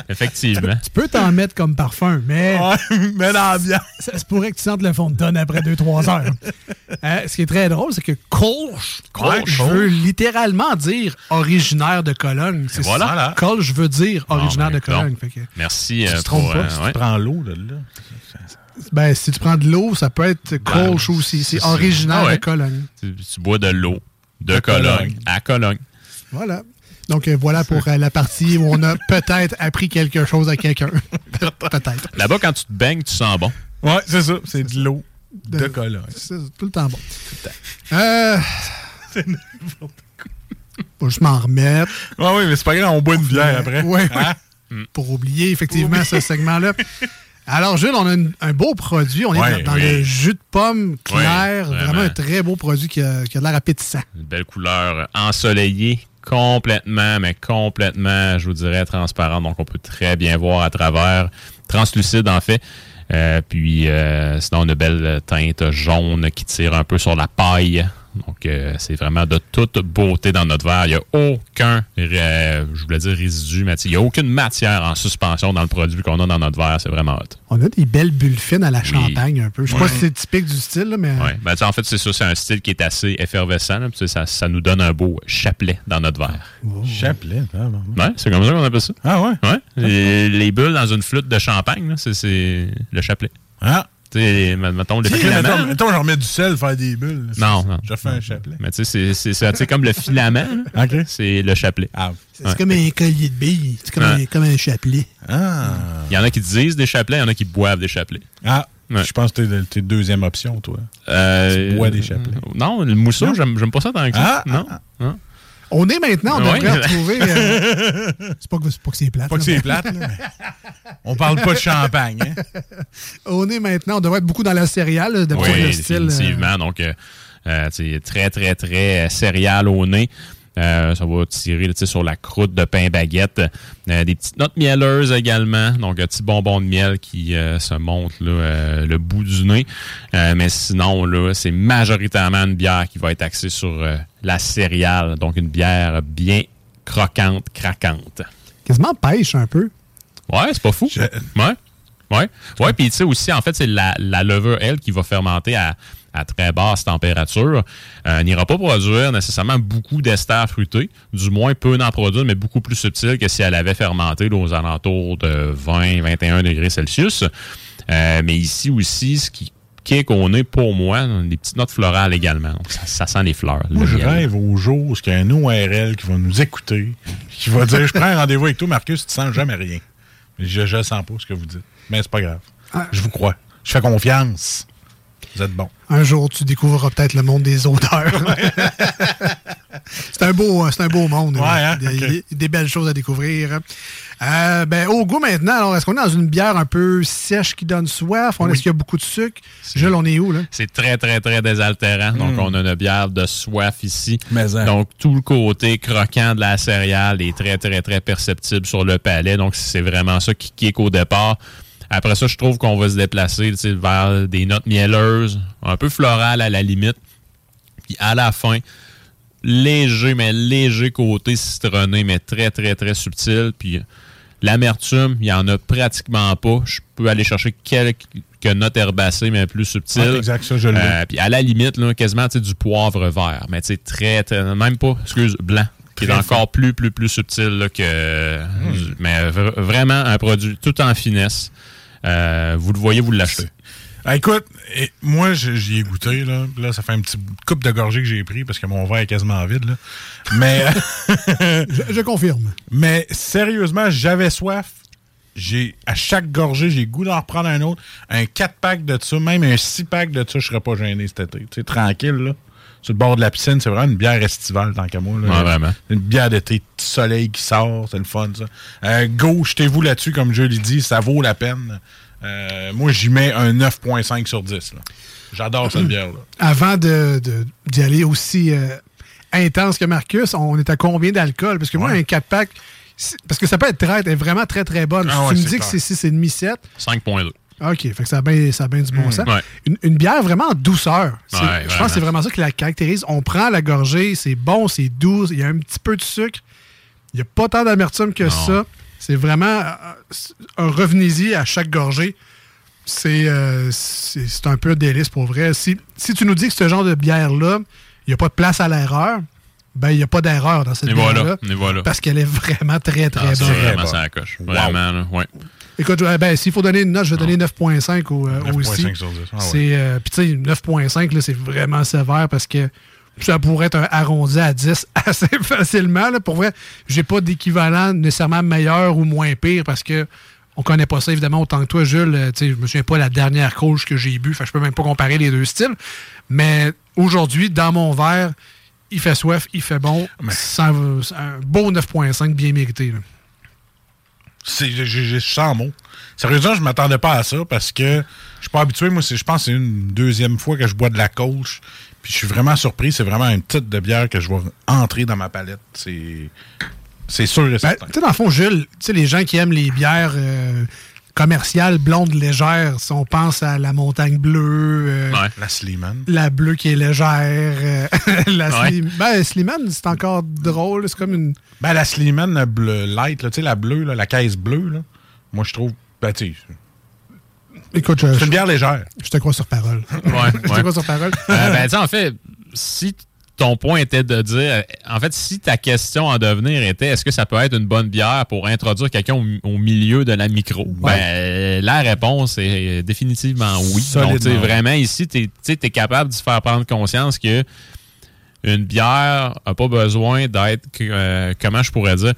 Effectivement. Tu peux t'en mettre comme parfum, mais. mais dans bien. Ça se pourrait que tu sentes le fond de tonne après 2-3 heures. Euh, ce qui est très drôle, c'est que Kolsch, Kolsch. veut littéralement dire originaire de Cologne. C'est voilà. ça. Kolsch veut dire originaire ben, de Cologne. donc, Fait que- Merci Tu euh, te trompes pour... pas, euh, tu ouais. Prends l'eau, là. là? Ben, si tu prends de l'eau, ça peut être Kolsch aussi. C'est originaire Ah ouais. de Cologne. Tu, tu bois de l'eau de, Cologne, Cologne. à Cologne. Voilà. Donc, euh, voilà pour euh, la partie où on a peut-être appris quelque chose à quelqu'un. peut-être. Là-bas, quand tu te baignes, tu sens bon. Ouais, c'est ça. C'est de l'eau. De cola. C'est tout le temps bon. Euh, Faut juste m'en remettre. Ouais, oui, mais c'est pas grave, on boit une bière après. Oui, Hein? Pour oublier effectivement ce segment-là. Alors, Jules, on a une- un beau produit. On est Ouais, dans, dans oui. le jus de pomme clair. Oui, vraiment. vraiment. un très beau produit qui a, qui a de l'air appétissant. Une belle couleur ensoleillée, complètement, mais complètement, je vous dirais, transparente. Donc, on peut très bien voir à travers. Translucide, en fait. Euh, puis, euh, sinon, une belle teinte jaune qui tire un peu sur la paille. Donc, euh, c'est vraiment de toute beauté dans notre verre. Il n'y a aucun, euh, je voulais dire résidu, mais il n'y a aucune matière en suspension dans le produit qu'on a dans notre verre. C'est vraiment hot. On a des belles bulles fines à la champagne un peu. Je sais pas si c'est typique du style, là, mais Ouais. Ben, en fait, c'est ça. C'est un style qui est assez effervescent. là, ça, ça nous donne un beau chapelet dans notre verre. Chapelet, hein, bon. Ouais, c'est comme ça qu'on appelle ça. Ah ouais? Ouais. Les, les bulles dans une flûte de champagne, c'est le chapelet. Ah. Tu sais, mettons le filament. mettons, mettons, je remets du sel faire des bulles. Non, non. Je fais un chapelet. Mais tu sais, c'est, comme le filament, là, c'est le chapelet. Ah. c'est comme un collier de billes. C'est comme, Ouais. comme un chapelet. Ah. Il y en a qui disent des chapelets, il y en a qui boivent des chapelets. Ah. Je pense que t'es, t'es deuxième option, toi. Euh, Tu bois des chapelets. Non, le mousseux, j'aime, j'aime pas ça tant que ça. Ah, non. non. On est maintenant, on devrait retrouver. euh, c'est pas que c'est plate. Pas que c'est plate, là, mais on parle pas de champagne. Hein? On est maintenant, on devrait être beaucoup dans la céréale, d'après Oui, le style. euh, définitivement. Donc, euh, euh, très, très, très euh, céréal au nez. Euh, ça va tirer là, sur la croûte de pain baguette. Euh, des petites notes mielleuses également. Donc, un petit bonbon de miel qui euh, se monte là, euh, le bout du nez. Euh, mais sinon, là, c'est majoritairement une bière qui va être axée sur euh, la céréale. Donc, une bière bien croquante, craquante. Quasiment pêche un peu. Ouais, c'est pas fou. Ouais. Ouais. Ouais, puis tu sais aussi, en fait, c'est la, la levure, elle, qui va fermenter à, à très basse température. Euh, n'ira pas produire nécessairement beaucoup d'ester fruité. Du moins, peut en produire, mais beaucoup plus subtil que si elle avait fermenté là, aux alentours de 20-21 degrés Celsius. Euh, mais ici aussi, ce qui kick au nez pour moi, des petites notes florales également. Donc, ça, ça sent les fleurs. Moi, le je miel. rêve au jour où il y a un ORL qui va nous écouter, qui va dire Je prends un rendez-vous avec toi, Marcus, tu sens jamais rien. Mais je ne sens pas ce que vous dites. Mais c'est pas grave. Je vous crois. Je fais confiance. Vous êtes bon. Un jour, tu découvriras peut-être le monde des odeurs. c'est un beau, c'est un beau monde. Ouais, hein? des, des belles choses à découvrir. Euh, ben, au goût maintenant, alors est-ce qu'on est dans une bière un peu sèche qui donne soif? Oui. Est-ce qu'il y a beaucoup de sucre? Jules, on est où, là? C'est très, très, très désaltérant. Donc, Mm. on a une bière de soif ici. hein. Donc, tout le côté croquant de la céréale est très, très, très perceptible sur le palais. Donc, c'est vraiment ça qui kick au départ. Après ça, je trouve qu'on va se déplacer vers des notes mielleuses, un peu florales à la limite. Puis à la fin, léger, mais léger côté citronné, mais très, très, très subtil. Puis l'amertume, il n'y en a pratiquement pas. Je peux aller chercher quelques notes herbacées, mais plus subtiles. Exact, ça, je l'ai. Euh, puis à la limite, là, quasiment du poivre vert, mais tu très, très- même pas, excuse, blanc, qui est encore plus, plus, plus subtil là, que. Hmm. Mais vraiment un produit tout en finesse. Euh, vous le voyez, vous l'achetez. Ah, écoute, et moi, je- j'y ai goûté. Là. là, ça fait un petit coupe de gorgée que j'ai pris parce que mon verre est quasiment vide. Là. Mais, je, je confirme. Mais sérieusement, j'avais soif. J'ai À chaque gorgée, j'ai goût d'en reprendre un autre. Un 4-pack de ça, même un 6-pack de ça, je serais pas gêné cet été. Tu sais, tranquille, là. Sur le bord de la piscine, c'est vraiment une bière estivale, tant qu'à moi. Là. Ouais, vraiment. Une bière d'été, petit soleil qui sort, c'est le fun, ça. Euh, go, jetez-vous là-dessus, comme je l'ai dit, ça vaut la peine. Euh, moi, j'y mets un 9,5 sur 10. là. J'adore cette bière-là. Avant de- de- d'y aller aussi euh, intense que Marcus, on est à combien d'alcool? Parce que moi, un 4-pack, c'est- parce que ça peut être très, elle est vraiment très, très bonne. Ah si ouais, tu me dis que c'est 6,5-7, 5.2. OK, fait que ça a bien du bon Mm. sens. Ouais. Une, une bière vraiment en douceur. Ouais, je pense que c'est vraiment ça qui la caractérise. On prend la gorgée, c'est bon, c'est doux, il y a un petit peu de sucre. Il n'y a pas tant d'amertume que ça. C'est vraiment euh, un revenez-y à chaque gorgée. C'est euh, c'est un peu un délice pour vrai. Si, si tu nous dis que ce genre de bière-là, il n'y a pas de place à l'erreur, ben il n'y a pas d'erreur dans cette voilà, voilà. Parce qu'elle est vraiment très, très Ah, c'est bonne. vraiment ça la coche. Vraiment, ouais. Écoute, ouais, ben, s'il faut donner une note, je vais donner 9.5 au, euh, 9.5 aussi. sur 10. Ah ouais. Euh, Puis tu sais, 9.5, là, c'est vraiment sévère parce que ça pourrait être un arrondi à 10 assez facilement. Là. Pour vrai, j'ai pas d'équivalent nécessairement meilleur ou moins pire parce que on on connaît pas ça évidemment autant que toi, Jules. Euh, tu sais, je me souviens pas la dernière coach que j'ai bu. Je peux même pas comparer les deux styles. Mais aujourd'hui, dans mon verre, il fait soif, il fait bon. C'est un, un beau 9.5 bien mérité. je suis sans mots. Sérieusement, je m'attendais pas à ça parce que je suis pas habitué. Moi, je pense que c'est une deuxième fois que je bois de la coach. Puis je suis vraiment surpris. C'est vraiment une petite de bière que je vais entrer dans ma palette. C'est, c'est sûr et Ben, certain. tu sais, dans le fond, Jules, tu sais, les gens qui aiment les bières euh, commerciales, blondes, légères, si on pense à la montagne bleue, euh, La Slimane. la bleue qui est légère, euh, la Ouais. Slim- Ben, Slimane, c'est encore drôle. C'est comme une. Ben, la Slimane la bleu, light, là, tu sais, la bleue, là, la caisse bleue, là, moi, je trouve. Ben, tu sais, Écoute, je, c'est une bière légère. je te crois sur parole. Ouais, je te ouais. crois sur parole. Euh, ben, tu sais, en fait, si ton point était de dire, en fait, si ta question en devenir était, est-ce que ça peut être une bonne bière pour introduire quelqu'un au, au milieu de la micro? Ben, la réponse est définitivement oui. Donc, vraiment, ici, tu es, capable de se faire prendre conscience que une bière n'a pas besoin d'être, euh, comment je pourrais dire,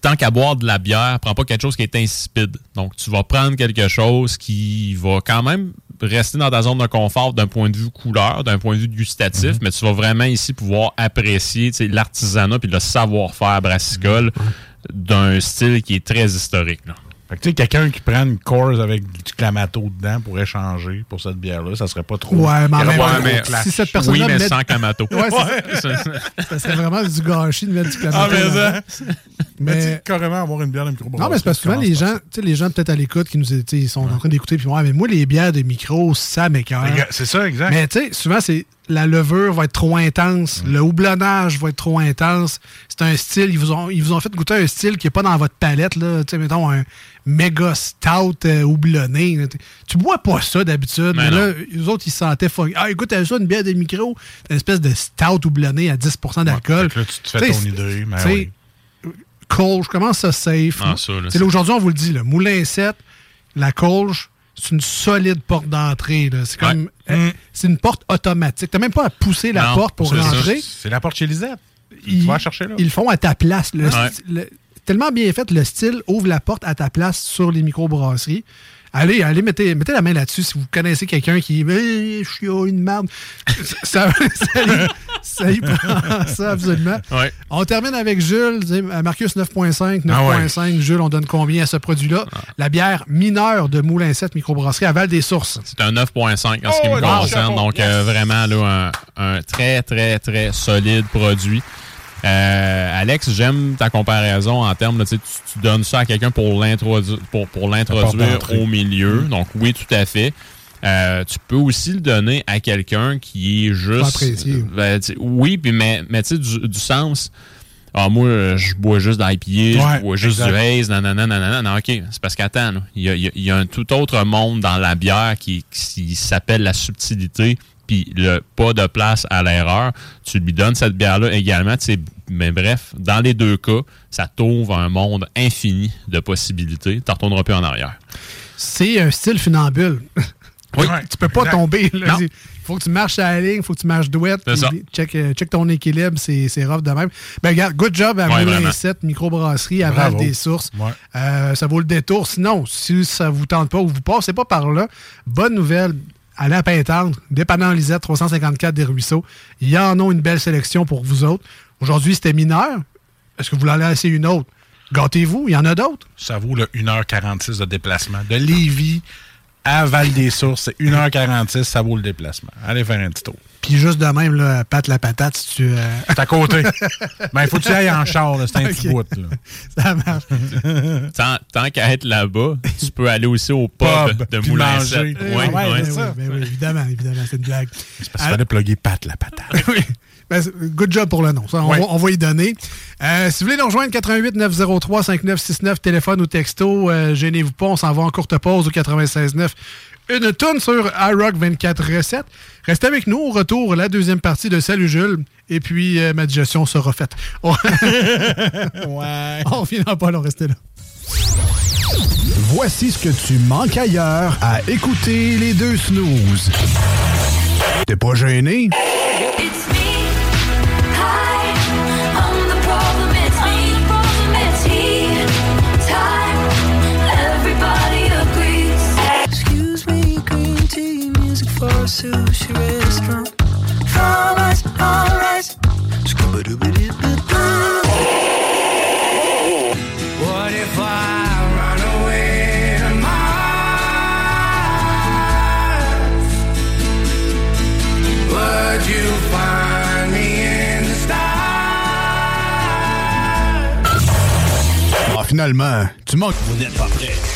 tant qu'à boire de la bière, prends pas quelque chose qui est insipide. Donc, tu vas prendre quelque chose qui va quand même rester dans ta zone de confort d'un point de vue couleur, d'un point de vue gustatif, mais tu vas vraiment ici pouvoir apprécier l'artisanat puis le savoir-faire brassicole d'un style qui est très historique. là. Fait que, tu sais, quelqu'un qui prend une Coors avec du clamato dedans pour échanger pour cette bière-là, ça serait pas trop. Ouais, mais gros clash. si cette personne-là Oui, mais met- sans clamato. Ouais, c'est ça. ça serait vraiment du gâchis de mettre du Ah, clamato. mais là-dedans. ça. Mais- Mais carrément avoir une bière de microbrasserie. Non, mais c'est parce que souvent, les gens, tu sais, les gens peut-être à l'écoute qui nous tu sais, ils sont en train d'écouter, puis ouais, mais moi, les bières de micro, ça m'écoeure. C'est ça, exact. Mais tu sais, souvent, c'est la levure va être trop intense, le houblonnage va être trop intense. C'est un style, ils vous, ont, ils vous ont fait goûter un style qui n'est pas dans votre palette, là. Tu sais, mettons, un méga stout euh, houblonné. Tu- bois pas ça d'habitude, mais, Mais là, les autres, ils se sentaient fuck. Ah, écoute, t'as ça, une bière de micro, une espèce de stout houblonné à 10% d'alcool. Que là, tu te fais ton idée, mais sais, oui. Colge, comment ça safe? Ah, ça, là, c'est- là, Aujourd'hui, on vous le dit, le Moulin 7, la Colge, c'est une solide porte d'entrée. là. C'est comme. C'est une porte automatique. T'as même pas à pousser la Non, porte pour rentrer. C'est la porte chez Lisette. Ils, tu vas chercher là. Ils le font à ta place. Le Ouais. sti- le- tellement bien fait, le style ouvre la porte à ta place sur les microbrasseries. Allez, allez, mettez, mettez la main là-dessus si vous connaissez quelqu'un qui Eh, je suis une merde. ça, ça, y- ça y prend ça, absolument. Ouais. On termine avec Jules. Marcus 9.5, Ah 9.5. Jules, on donne combien à ce produit-là? La bière mineure de Moulin 7 microbrasserie à Val-des-Sources. C'est un 9.5 en ce qui Oh, me concerne. Donc, euh, vraiment, là, un, un très, très, très solide produit. Euh, Alex, j'aime ta comparaison en termes de, tu, donnes ça à quelqu'un pour l'introduire pour, pour l'introduire d'entrée. au milieu. Mm. Donc, oui, tout à fait. Euh, tu peux aussi le donner à quelqu'un qui est juste. apprécier. Ben, oui, puis mais, mais tu sais, du, du sens. Ah, moi, euh, je bois juste d'IPA, Ouais, je bois juste du Haze, nanana, nanana. Non, OK, c'est parce qu'attends, il y a, il y a- il y a un tout autre monde dans la bière qui, qui s'appelle la subtilité, puis le pas de place à l'erreur. Tu lui donnes cette bière-là également, tu sais, mais bref, dans les deux cas, ça t'ouvre un monde infini de possibilités. Tu retourneras plus en arrière. C'est un style funambule. Oui. tu peux pas Exact. tomber. Il faut que tu marches à la ligne, il faut que tu marches douette. Check, euh, check ton équilibre, c'est rough de même. Ben regarde, good job à Ouais, Moulin vraiment. 7, microbrasserie à. Val des Sources. Ouais. Euh, ça vaut le détour. Sinon, si ça vous tente pas ou vous passez pas par là, bonne nouvelle. Allez à Pintendre, dépendant Lisette, 354 des Ruisseaux. Il y en a une belle sélection pour vous autres. Aujourd'hui, c'était mineur. Est-ce que vous aller essayer une autre? Gâtez-vous, il y en a d'autres. Ça vaut le 1h46 de déplacement. De Lévis à Val-des-Sources, c'est 1h46, ça vaut le déplacement. Allez faire un petit tour. Puis juste de même, là, pâte la patate, si tu... euh, C'est à côté. Ben, il faut que tu ailles en char, c'est un petit bout. Là. Ça marche. Tant, tant qu'à être là-bas, tu peux aller aussi au pub, Pub, de Moulin manger. 7. Eh Ouais, Ouais, ouais. ben oui, ben oui, évidemment, évidemment, c'est une blague. C'est parce qu'il fallait plugger Pat la patate. oui. Ben, good job pour le nom. Ça, on, Ouais. on va y donner. Euh, si vous voulez nous rejoindre, 88 903 5969, téléphone ou texto, euh, gênez-vous pas, on s'en va en courte pause au 96.9. Une tonne sur iRock 24 recettes. Restez avec nous au retour, la deuxième partie de Salut Jules. Et puis, euh, ma digestion sera faite. On... ouais. on reviendra pas là, restez là. Voici ce que tu manques ailleurs à écouter les deux snooze. T'es pas gêné? It's sushi restaurant. All right, all right. What if I run away to Mars? Would you find me in the stars? Ah, finalement, tu manques. Vous n'êtes pas prêt.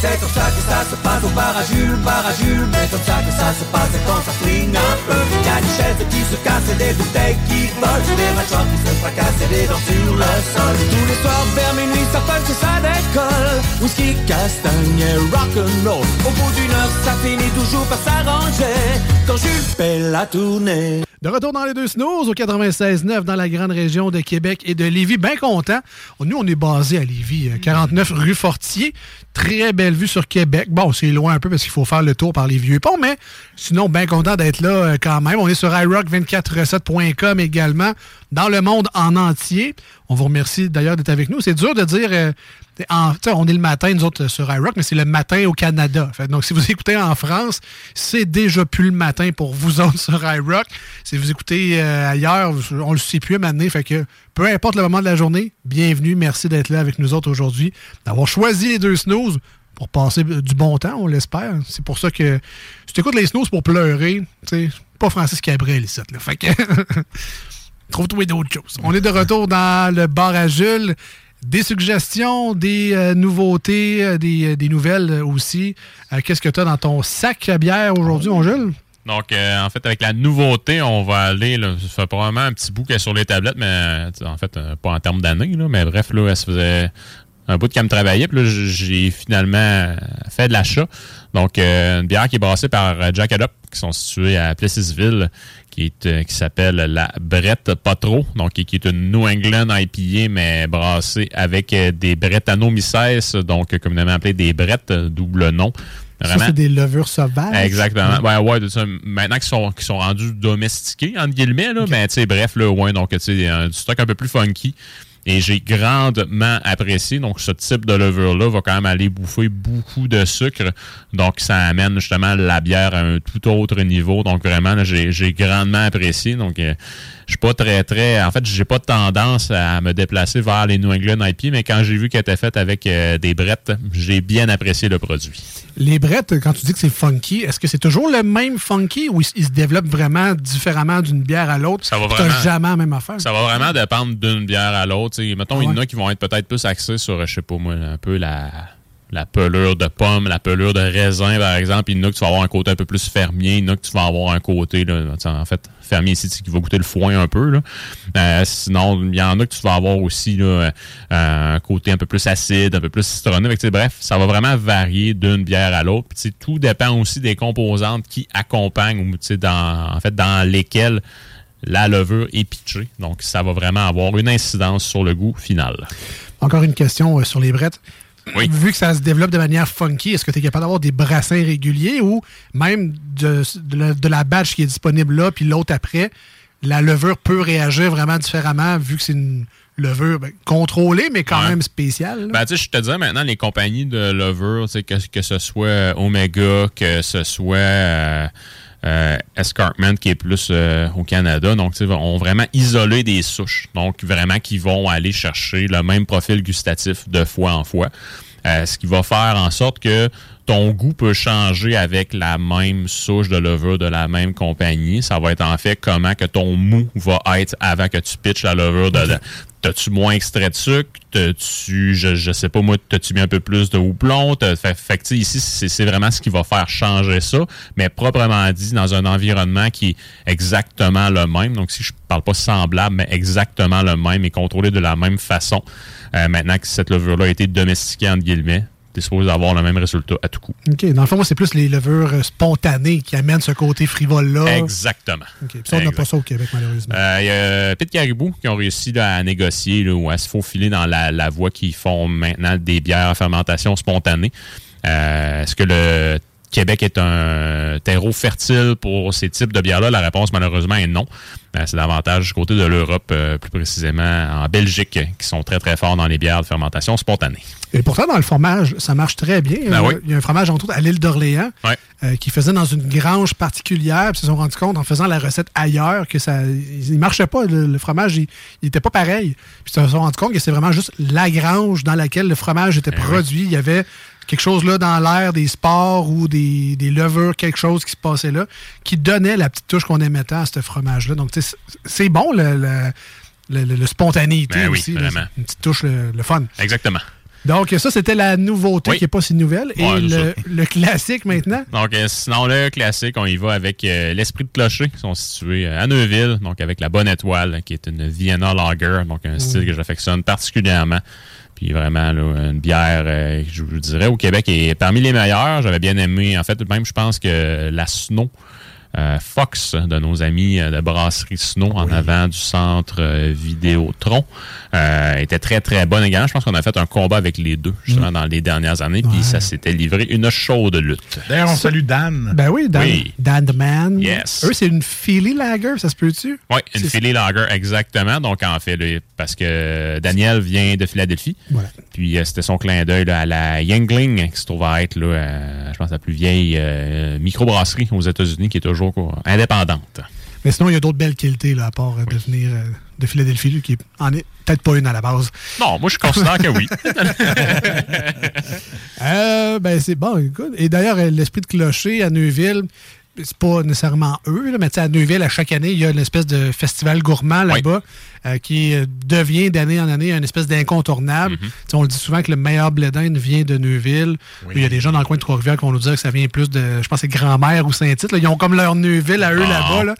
C'est comme ça que ça se passe au parajule, parajule. Mais comme ça que ça se passe quand ça flingue un peu. Y'a des chaises qui se cassent et des bouteilles qui volent. Des mâchoires qui se fracassent et des dents sur le sol. Tous les soirs vers minuit ça punch et ça décolle. Whisky, castagne et rock'n'roll. Au bout d'une heure ça finit toujours par s'arranger. Quand Jules fait la tournée. De retour dans les deux snooze au 96.9 dans la grande région de Québec et de Lévis. Bien content. Nous, on est basé à Lévis, euh, 49 rue Fortier. Très belle vue sur Québec. Bon, c'est loin un peu parce qu'il faut faire le tour par les vieux ponts, mais sinon, bien content d'être là euh, quand même. On est sur iRock247.com également, dans le monde en entier. On vous remercie d'ailleurs d'être avec nous. C'est dur de dire... euh, on est le matin, nous autres, sur iRock, mais c'est le matin au Canada. Donc, si vous écoutez en France, c'est déjà plus le matin pour vous autres sur iRock. Si vous écoutez euh, ailleurs, on le sait plus à maintenant. Fait que peu importe le moment de la journée, bienvenue. Merci d'être là avec nous autres aujourd'hui, d'avoir choisi les deux snooze pour passer du bon temps, on l'espère. C'est pour ça que si tu écoutes les snooze pour pleurer, tu sais, pas Francis Cabrel ici. Là. Fait que trouve-toi d'autres choses. On est de retour dans le bar à Jules. Des suggestions, des euh, nouveautés, euh, des, euh, des nouvelles aussi. Euh, Qu'est-ce que tu as dans ton sac à bière aujourd'hui, mon Jules? Donc, euh, en fait, avec la nouveauté, on va aller, là, ça fait probablement un petit bout qu'elle est sur les tablettes, mais en fait, euh, pas en termes d'années, là, mais bref, là, elle se faisait un bout de qu'elle me travaillait, puis là, j'ai finalement fait de l'achat. Donc, euh, une bière qui est brassée par Jack Up, qui sont situés à Plessisville, qui est euh, qui s'appelle la Brette Pas-Trop, donc qui est une New England IPA, mais brassée avec euh, des Brettanomyces, donc euh, communément appelée des Brettes, euh, double nom. Ça, c'est des levures sauvages. Exactement. Ouais, ouais, de ça. Maintenant qu'ils sont, qu'ils sont rendus domestiqués, entre guillemets, là, mais tu sais, bref, là, ouais, donc, tu sais, du stock un peu plus funky. Et j'ai grandement apprécié. Donc, ce type de levure-là va quand même aller bouffer beaucoup de sucre. Donc, ça amène justement la bière à un tout autre niveau. Donc, vraiment, j'ai grandement apprécié. Donc, euh, je suis pas très, très. En fait, j'ai pas tendance à me déplacer vers les New England IP, mais quand j'ai vu qu'elle était faite avec euh, des brettes, j'ai bien apprécié le produit. Les brettes, quand tu dis que c'est funky, est-ce que c'est toujours le même funky ou ils, ils se développent vraiment différemment d'une bière à l'autre? Ça va T'as vraiment- jamais la même affaire. Ça va vraiment dépendre d'une bière à l'autre. Mettons, il y en a qui vont être peut-être plus axés sur, je sais pas moi, un peu la, la pelure de pomme, la pelure de raisin, par exemple. Il y en a que tu vas avoir un côté un peu plus fermier. Il y en a que tu vas avoir un côté, là, en fait, fermier ici, qui va goûter le foin un peu. Là. Euh, sinon, il y en a que tu vas avoir aussi là, euh, un côté un peu plus acide, un peu plus citronné. Fait bref, ça va vraiment varier d'une bière à l'autre. Puis, tout dépend aussi des composantes qui accompagnent ou dans, en fait, dans lesquelles la levure est pitchée. Donc, ça va vraiment avoir une incidence sur le goût final. Encore une question euh, sur les brettes. Oui. Vu que ça se développe de manière funky, est-ce que tu es capable d'avoir des brassins réguliers ou même de, de la, de la batch qui est disponible là, puis l'autre après, la levure peut réagir vraiment différemment vu que c'est une levure ben, contrôlée, mais quand Ouais. même spéciale. Ben, tu sais, je te dirais maintenant, les compagnies de levure, que ce soit Omega, que ce soit euh, euh, Escarpment, qui est plus euh, au Canada, donc, ont vraiment isolé des souches. Donc, vraiment, qui vont aller chercher le même profil gustatif de fois en fois. Euh, ce qui va faire en sorte que ton goût peut changer avec la même souche de levure de la même compagnie. Ça va être en fait comment que ton mou va être avant que tu pitches la levure dedans. T'as-tu moins extrait de sucre? T'as-tu, je, je sais pas moi, t'as-tu mis un peu plus de houblon? Fait, fait que, ici, c'est c'est vraiment ce qui va faire changer ça, mais proprement dit, dans un environnement qui est exactement le même. Donc, si je parle pas semblable, mais exactement le même et contrôlé de la même façon, euh, maintenant que cette levure-là a été domestiquée, entre guillemets, t'es supposé avoir le même résultat à tout coup. OK. Dans le fond, c'est plus les levures euh, spontanées qui amènent ce côté frivole-là. Exactement. OK. Puis ça, on n'a pas ça au Québec, malheureusement. Euh, Il y a Pete Caribou qui ont réussi là, à négocier là, ou à se faufiler dans la, la voie qui font maintenant des bières à fermentation spontanée. Euh, Est-ce que le Québec est un terreau fertile pour ces types de bières-là? La réponse, malheureusement, est non. Euh, C'est davantage du côté de l'Europe, euh, plus précisément en Belgique, qui sont très, très forts dans les bières de fermentation spontanée. Et pourtant, dans le fromage, ça marche très bien. Ben oui. Il y a un fromage, entre autres, à l'île d'Orléans, Ouais. euh, qui faisait dans une grange particulière. Puis ils se sont rendus compte, en faisant la recette ailleurs, que ça il marchait pas. Le, le fromage, il n'était pas pareil. Puis ils se sont rendus compte que c'est vraiment juste la grange dans laquelle le fromage était produit. Il y avait quelque chose là dans l'air, des spores ou des, des levures, quelque chose qui se passait là, qui donnait la petite touche qu'on aimait tant à ce fromage-là. Donc, c'est- bon, le, le, le- spontanéité Ben oui, aussi. là. une petite touche, le, fun. Exactement. Donc, ça, c'était la nouveauté qui n'est pas si nouvelle. Et Ouais, le, le classique maintenant. Donc, euh, sinon, le classique, on y va avec euh, l'Esprit de Clocher, qui sont situés euh, à Neuville, donc avec la Bonne Étoile, qui est une Vienna Lager, donc un style que j'affectionne particulièrement. Puis vraiment, là, une bière, euh, je vous dirais, au Québec est parmi les meilleures. J'avais bien aimé, en fait, même je pense que la Snow, Fox, de nos amis euh, de Brasserie Snow, en avant du centre euh, Vidéotron, euh, était très, très bonne également. Je pense qu'on a fait un combat avec les deux, justement, dans les dernières années. Puis ça s'était livré une chaude lutte. D'ailleurs, on salue Dan. Ben oui, Dan, Oui. Dan the Man. Yes. Eux, c'est une Philly Lager, ça se peut-tu? Oui, une Philly Lager, exactement. Donc, en fait, parce que Daniel vient de Philadelphie. Voilà. Puis, euh, c'était son clin d'œil à la Yangling, qui se trouve à être, là, euh, je pense, la plus vieille euh, microbrasserie aux États-Unis, qui est toujours quoi, indépendante. Mais sinon, il y a d'autres belles qualités, là, à part euh, de euh, Philadelphie, lui, qui en est peut-être pas une à la base. Non, moi, je considère que oui. Euh, ben, c'est bon, écoute. Et d'ailleurs, l'esprit de clocher à Neuville, c'est pas nécessairement eux, là, mais à Neuville, à chaque année, il y a une espèce de festival gourmand là-bas euh, qui devient d'année en année une espèce d'incontournable. Tu sais, On le dit souvent que le meilleur blé d'Inde vient de Neuville. Il y a des gens dans le coin de Trois-Rivières qui vont nous dire que ça vient plus de, je pense, c'est Grand-Mère ou Saint-Tite. Ils ont comme leur Neuville à eux là-bas. là.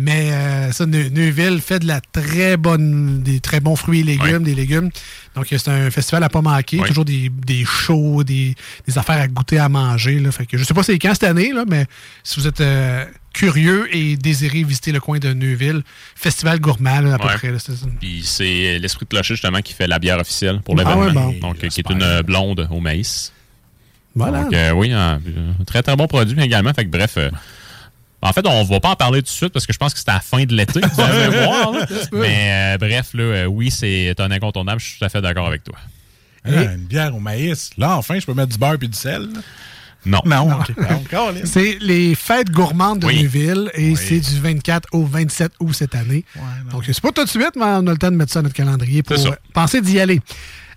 Mais euh, ça, Ne- Neuville fait de la très bonne, des très bons fruits et légumes, des légumes. Donc, euh, c'est un festival à pas manquer. Toujours des, des shows, des, des affaires à goûter, à manger. Là. Fait que je sais pas c'est quand cette année, là, mais si vous êtes euh, curieux et désirez visiter le coin de Neuville, festival gourmand, là, à peu près. Puis, c'est l'Esprit de Clocher, justement, qui fait la bière officielle pour Ah l'événement. ouais, bon. Donc, euh, qui est une euh, blonde au maïs. Voilà. Donc, euh, oui, un, un très, très bon produit également. Fait que, bref, euh, en fait, on va pas en parler tout de suite parce que je pense que c'est à la fin de l'été. Vous allez voir. là. Mais euh, bref, là, euh, oui, c'est un incontournable. Je suis tout à fait d'accord avec toi. Ah, une bière au maïs. Là, enfin, je peux mettre du beurre et du sel. là. Non. Non, OK. Encore, là. C'est les fêtes gourmandes de Oui. Neuville et c'est du 24 au 27 août cette année. Donc, c'est pas tout de suite, mais on a le temps de mettre ça dans notre calendrier pour euh, penser d'y aller.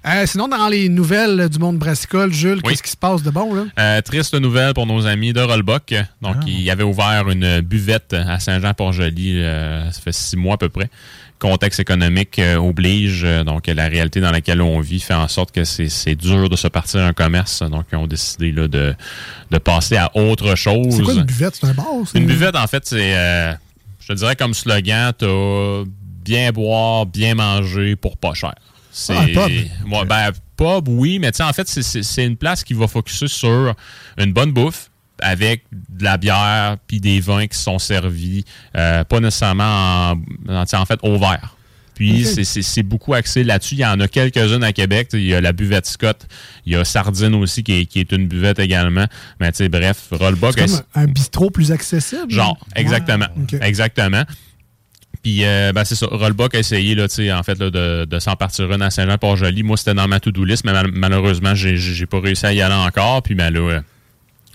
Euh, sinon, dans les nouvelles du monde brassicole, Jules, Oui. qu'est-ce qui se passe de bon? Là? Euh, triste nouvelle pour nos amis de Rollbuck. Donc, Ah. ils avaient ouvert une buvette à Saint-Jean-Port-Joli, euh, ça fait six mois à peu près. Contexte économique oblige. donc, la réalité dans laquelle on vit fait en sorte que c'est dur de se partir un commerce. Donc, ils ont décidé là, de, de passer à autre chose. C'est quoi une buvette? C'est un bar? Une buvette, en fait, c'est, je te dirais comme slogan, t'as bien boire, bien manger pour pas cher. C'est, Ah, un pub? Ouais, ben, pub, oui, mais en fait, c'est- une place qui va focuser sur une bonne bouffe avec de la bière puis des vins qui sont servis, euh, pas nécessairement en, fait au verre. Puis c'est- beaucoup axé là-dessus. Il y en a quelques-unes à Québec. Il y a la buvette Scott. Il y a Sardine aussi qui est, qui est une buvette également. Mais tu sais, bref, Rollbuck. C'est comme un, bistrot plus accessible? Genre, exactement. Exactement. Puis, euh, ben, c'est ça. Rollbuck a essayé, là, tu sais, en fait, là, de, de s'en partir une à Saint-Jean-Port-Joli. Moi, c'était dans ma to-do list, mais mal- malheureusement, j'ai, j'ai pas réussi à y aller encore. Puis, ben, là, euh,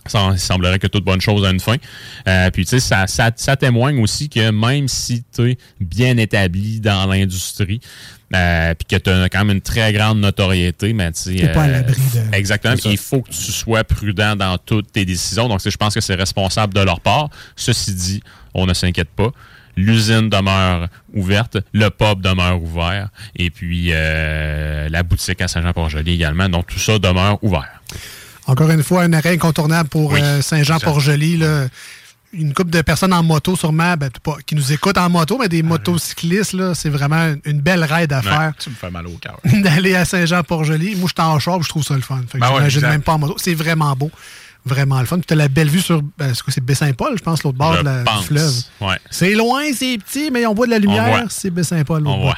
ça, il semblerait que toute bonne chose a une fin. Euh, puis, tu sais, ça, ça, ça témoigne aussi que même si tu es bien établi dans l'industrie, euh, puis que tu as quand même une très grande notoriété, mais tu sais, T'es pas à l'abri de- Exactement. Il faut que tu sois prudent dans toutes tes décisions. Donc, je pense que c'est responsable de leur part. Ceci dit, on ne s'inquiète pas. L'usine demeure ouverte, le pub demeure ouvert, et puis euh, la boutique à Saint-Jean-Port-Joli également. Donc, tout ça demeure ouvert. Encore une fois, un arrêt incontournable pour Oui, euh, Saint-Jean-Port-Joli. Une couple de personnes en moto, sûrement, ben, pas, qui nous écoutent en moto, mais des motocyclistes, là, c'est vraiment une belle raide à faire. Tu me fais mal au cœur. d'aller à Saint-Jean-Port-Joli. Moi, je suis en char, je trouve ça le fun. Fait que Ben ouais, même pas en moto. C'est vraiment beau. Vraiment le fun. Puis t'as la belle vue sur. Ben, c'est quoi, c'est Baie-Saint-Paul, je pense, l'autre bord Je de la- du pense. fleuve. Ouais. C'est loin, c'est petit, mais on voit de la lumière. voit. C'est Baie-Saint-Paul, On bout.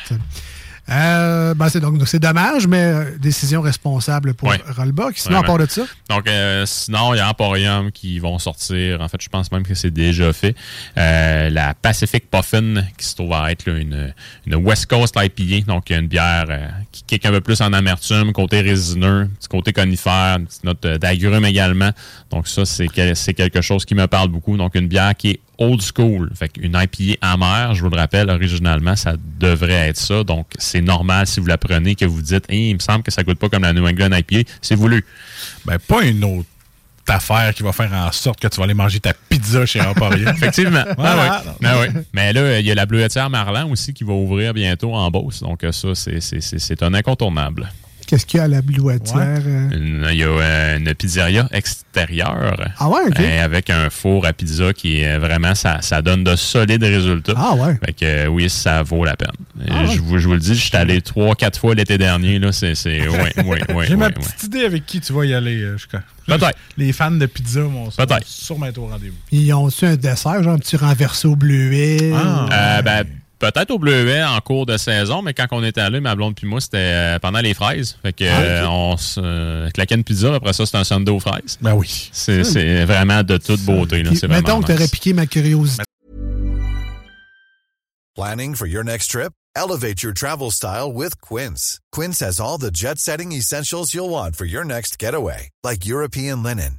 Euh, ben, c'est donc c'est dommage, mais euh, décision responsable pour. Rollbuck. Sinon, à Vraiment. part de ça, Donc, euh, sinon, il y a Emporium qui vont sortir. En fait, je pense même que c'est déjà fait. Euh, la Pacific Puffin, qui se trouve à être là, une, une West Coast IPA. Donc, une bière euh, qui kick un peu plus en amertume, côté résineux, petit côté conifère, une petite note d'agrumes également. Donc, ça, c'est quel- c'est quelque chose qui me parle beaucoup. Donc, une bière qui est old school. Fait qu'une IPA amère, je vous le rappelle, originalement, ça devrait être ça. Donc, c'est normal si vous la prenez que vous dites, Hey, il me semble que ça goûte pas comme la New England IPA. C'est voulu. Ben, pas une autre affaire qui va faire en sorte que tu vas aller manger ta pizza chez Emporium. Effectivement. Voilà. Ah ouais. Ah ouais. Mais là, il y a la bleuetière Marlan aussi qui va ouvrir bientôt en Beauce. Donc, ça, c'est un incontournable. Qu'est-ce qu'il y a à la blouatière? euh? Il y a euh, une pizzeria extérieure. Ah ouais, ok. euh, avec un four à pizza qui est vraiment, ça, ça donne de solides résultats. Ah ouais. Fait que oui, ça vaut la peine. Ah ouais. je, vous, je vous le dis, je suis allé trois, quatre fois l'été dernier. Là, c'est, c'est, ouais, ouais, ouais, J'ai ma ouais, petite idée avec qui tu vas y aller. euh, jusqu'à- Peut-être. Les fans de pizza vont sûrement être au rendez-vous. Ils ont-tu un dessert, genre un petit renversé au bleuet? Euh, ben, peut-être au bleuet en cours de saison, mais quand on était allé, ma blonde puis moi, c'était euh, pendant les fraises. Fait que Ah, ok. euh, on se euh, claquait une pizza, après ça, c'était un sundae aux fraises. Ben oui. C'est, c'est vraiment de toute beauté. Là. Vraiment mettons que nice. t'aurais piqué ma curiosité. Planning for your next trip? Elevate your travel style with Quince. Quince has all the jet setting essentials you'll want for your next getaway, like European linen,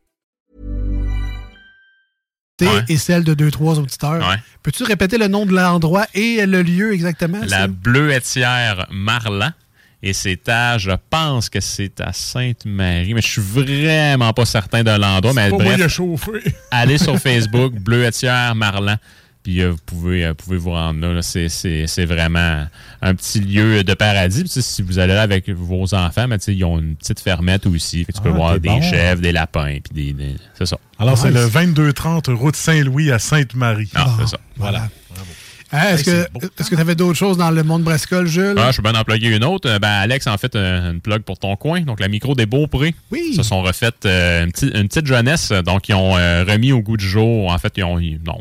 Ouais. Et celle de deux, trois auditeurs. Ouais. Peux-tu répéter le nom de l'endroit et le lieu exactement? La bleuetière Marlan. Et c'est à, je pense que c'est à Sainte-Marie, mais je suis vraiment pas certain de l'endroit. Mais bref, allez sur Facebook, Bleuetière Marlan. Puis euh, vous pouvez, euh, pouvez vous rendre là. là. C'est, vraiment un petit lieu de paradis. Puis, si vous allez là avec vos enfants, ben, tu sais, ils ont une petite fermette aussi. Fait que tu peux Ah, voir des bon. chèvres, des lapins. Puis des, des- c'est ça. Alors, c'est le 2230 route Saint-Louis à Sainte-Marie. Ah, c'est ça. Voilà. Hein, est-ce Hey, que est-ce que tu avais d'autres choses dans le monde brassicole, Jules? Ah, je suis bien d'en plugger une autre. Euh, Ben, Alex, en fait, une plug pour ton coin. Donc, la micro des Beaupré. Oui. Se sont refaites euh, une, petite- une petite jeunesse. Donc, ils ont euh, remis au goût du jour. En fait, ils ont. ils- non.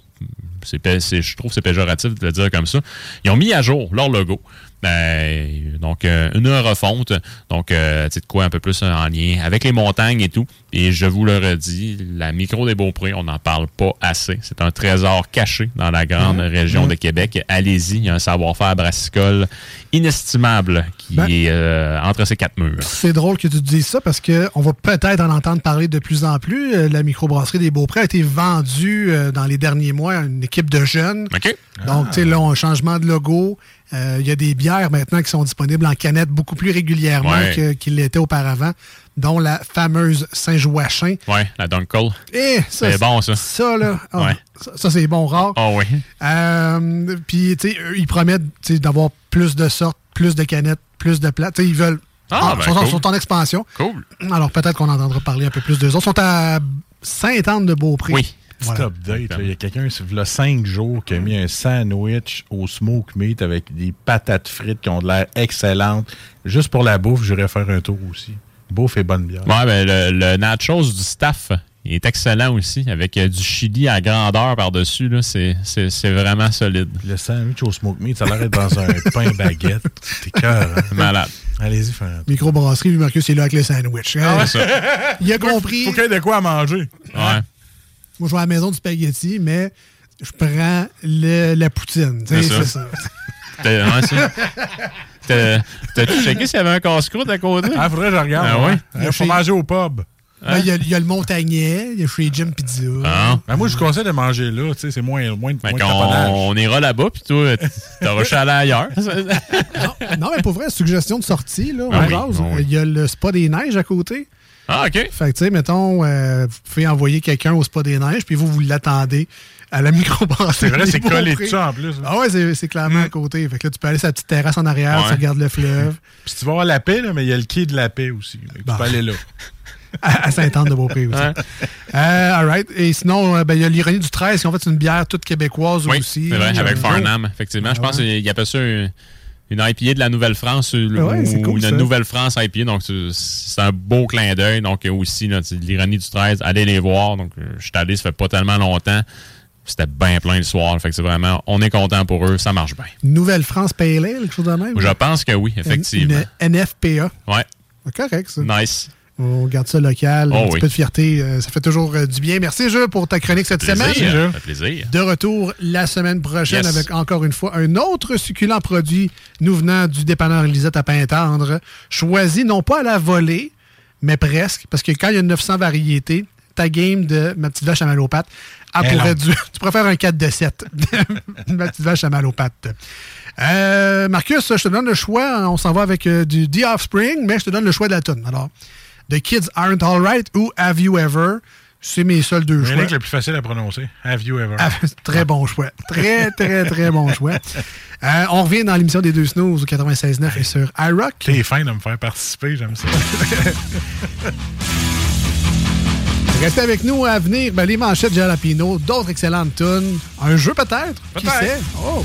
Je trouve que c'est péjoratif de le dire comme ça. Ils ont mis à jour leur logo. Ben, donc, euh, une refonte. Donc, euh, tu sais de quoi un peu plus en lien avec les montagnes et tout. Et je vous le redis, la micro des Beaupré, on n'en parle pas assez. C'est un trésor caché dans la grande Ouais, région ouais. de Québec. Allez-y, il y a un savoir-faire brassicole inestimable qui Ben- est euh, entre ces quatre murs. C'est drôle que tu dises ça parce qu'on va peut-être en entendre parler de plus en plus. Euh, La microbrasserie des Beaupré a été vendue euh, dans les derniers mois à une équipe de jeunes. OK. Donc, tu sais, là, un changement de logo. Euh, Il y a des bières maintenant qui sont disponibles en canette beaucoup plus régulièrement Ouais. que- qu'il l'était auparavant, dont la fameuse Saint-Joachim. Ouais, la Dunkel. Eh, C'est bon, ça. Ça, là, ah, Ouais. ça, ça, c'est bon rare. Ah oui. Euh, Puis, tu sais, eux, ils promettent d'avoir plus de sortes, plus de canettes, plus de plats. Tu sais, ils veulent. Ah, Ah, ben, sont, cool. sont en expansion. Cool. Alors, peut-être qu'on entendra parler un peu plus d'eux autres. Ils sont à Sainte-Anne-de-Beaupré. Oui. Petit Voilà. update. là. Il y a quelqu'un, il y a cinq jours, qui a mis un sandwich au smoke meat avec des patates frites qui ont de l'air excellentes. Juste pour la bouffe, j'irais faire un tour aussi. Bouffe et bonne bière. Ouais, ben, le, le nachos du staff, il est excellent aussi, avec euh, du chili à grandeur par-dessus. là. C'est c'est- c'est vraiment solide. Le sandwich au smoke meat, ça a l'air d'être dans un pain baguette. T'es cœur. hein? Malade. Allez-y, un Microbrasserie, Marcus, il est là avec les sandwichs. Ah, c'est ça. il a compris. Faut qu'il y ait de quoi à manger. Ouais. Moi, je vais à la maison du spaghetti, mais je prends le- la poutine. C'est ça. T'as- T'as-tu checké s'il y avait un casse-croûte à côté? Ah, faudrait que je regarde. Ah ouais. ouais? Il faut manger au pub. Là, Il y, a- il y a le Montagnet, il y a chez Jim Pizza. Ah. Ben, moi, je vous conseille de manger là. tu sais, C'est moins, moins, Fait moins taponnage. on ira là-bas, puis toi, t'auras chalé ailleurs. Non, mais pour vrai, suggestion de sortie, là, on Ah oui, jase. ah oui. Il y a le spa des neiges à côté. Ah, OK. Fait que, tu sais, mettons, euh, vous pouvez envoyer quelqu'un au spa des neiges, puis vous, vous l'attendez à la microbrasserie. C'est vrai, c'est collé de ça en plus. hein. Ah ouais, c'est clairement à côté. Fait que là, tu peux aller sur la petite terrasse en arrière, Ouais. tu regardes le fleuve. Puis tu vas avoir la paix, là, mais il y a le quai de la paix aussi. Bon. Tu peux aller là. à à Sainte-Anne-de-Beaupré aussi. Ouais. Euh, all right. Et sinon, euh, ben, il y a l'ironie du 13, qui en fait une bière toute québécoise Oui, aussi. vrai, avec Euh, Farnham, effectivement. Je Ah pense ouais. qu'il appelle ça une, une IPA de la Nouvelle-France euh, Ah ouais, c'est ou cool, une. Nouvelle-France IPA. Donc, c'est un beau clin d'œil. Donc, euh, aussi, l'ironie du 13, allez les voir. Donc, euh, je suis allé, ça fait pas tellement longtemps. C'était bien plein le soir. Fait que c'est vraiment, on est content pour eux, ça marche bien. Nouvelle-France Ale, quelque chose de même? Je pense que oui, effectivement. Une NFPA. Ouais. C'est correct, ça. Nice. On garde ça local, Oh un petit peu de fierté, euh, ça fait toujours euh, du bien. Merci, Jules, pour ta chronique cette Plaisir, semaine. ça fait plaisir. De retour la semaine prochaine Yes. avec encore une fois un autre succulent produit nous venant du dépanneur Lisette à Pintendre, choisi non pas à la volée, mais presque, parce que quand il y a 900 variétés, ta game de ma petite vache à mal aux pattes, elle Eh pourrait du- tu préfères un 4 de 7 ma petite vache à mal aux pattes. Euh, Marcus, je te donne le choix. On s'en va avec euh, du The Offspring, mais je te donne le choix de la tune. Alors, The Kids Aren't Alright ou Have You Ever? C'est mes seuls deux C'est choix. le plus facile à prononcer. Have you ever? Ah, très bon choix. Très, très, très bon choix. Euh, on revient dans l'émission des deux snooze au 96.9 et sur iRock. T'es fin de me faire participer, j'aime ça. Restez avec nous à venir. Ben, les manchettes Jalapino, d'autres excellentes tunes. Un jeu peut-être? Qui Peut-être. sait? Oh!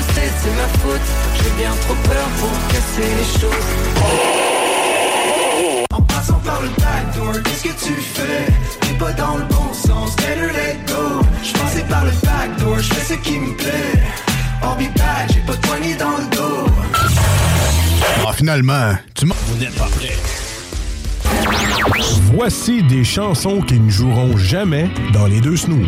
c'est ma faute. J'ai bien trop peur pour casser les choses. En passant par le backdoor, qu'est-ce que tu fais? T'es pas dans le bon sens, better let go Je passais par le backdoor, je fais ce qui me plaît I'll be back, j'ai pas de poignée dans le dos Ah, finalement, tu m'as... Vous n'êtes pas prêts. Voici des chansons qui ne joueront jamais dans les deux snooze.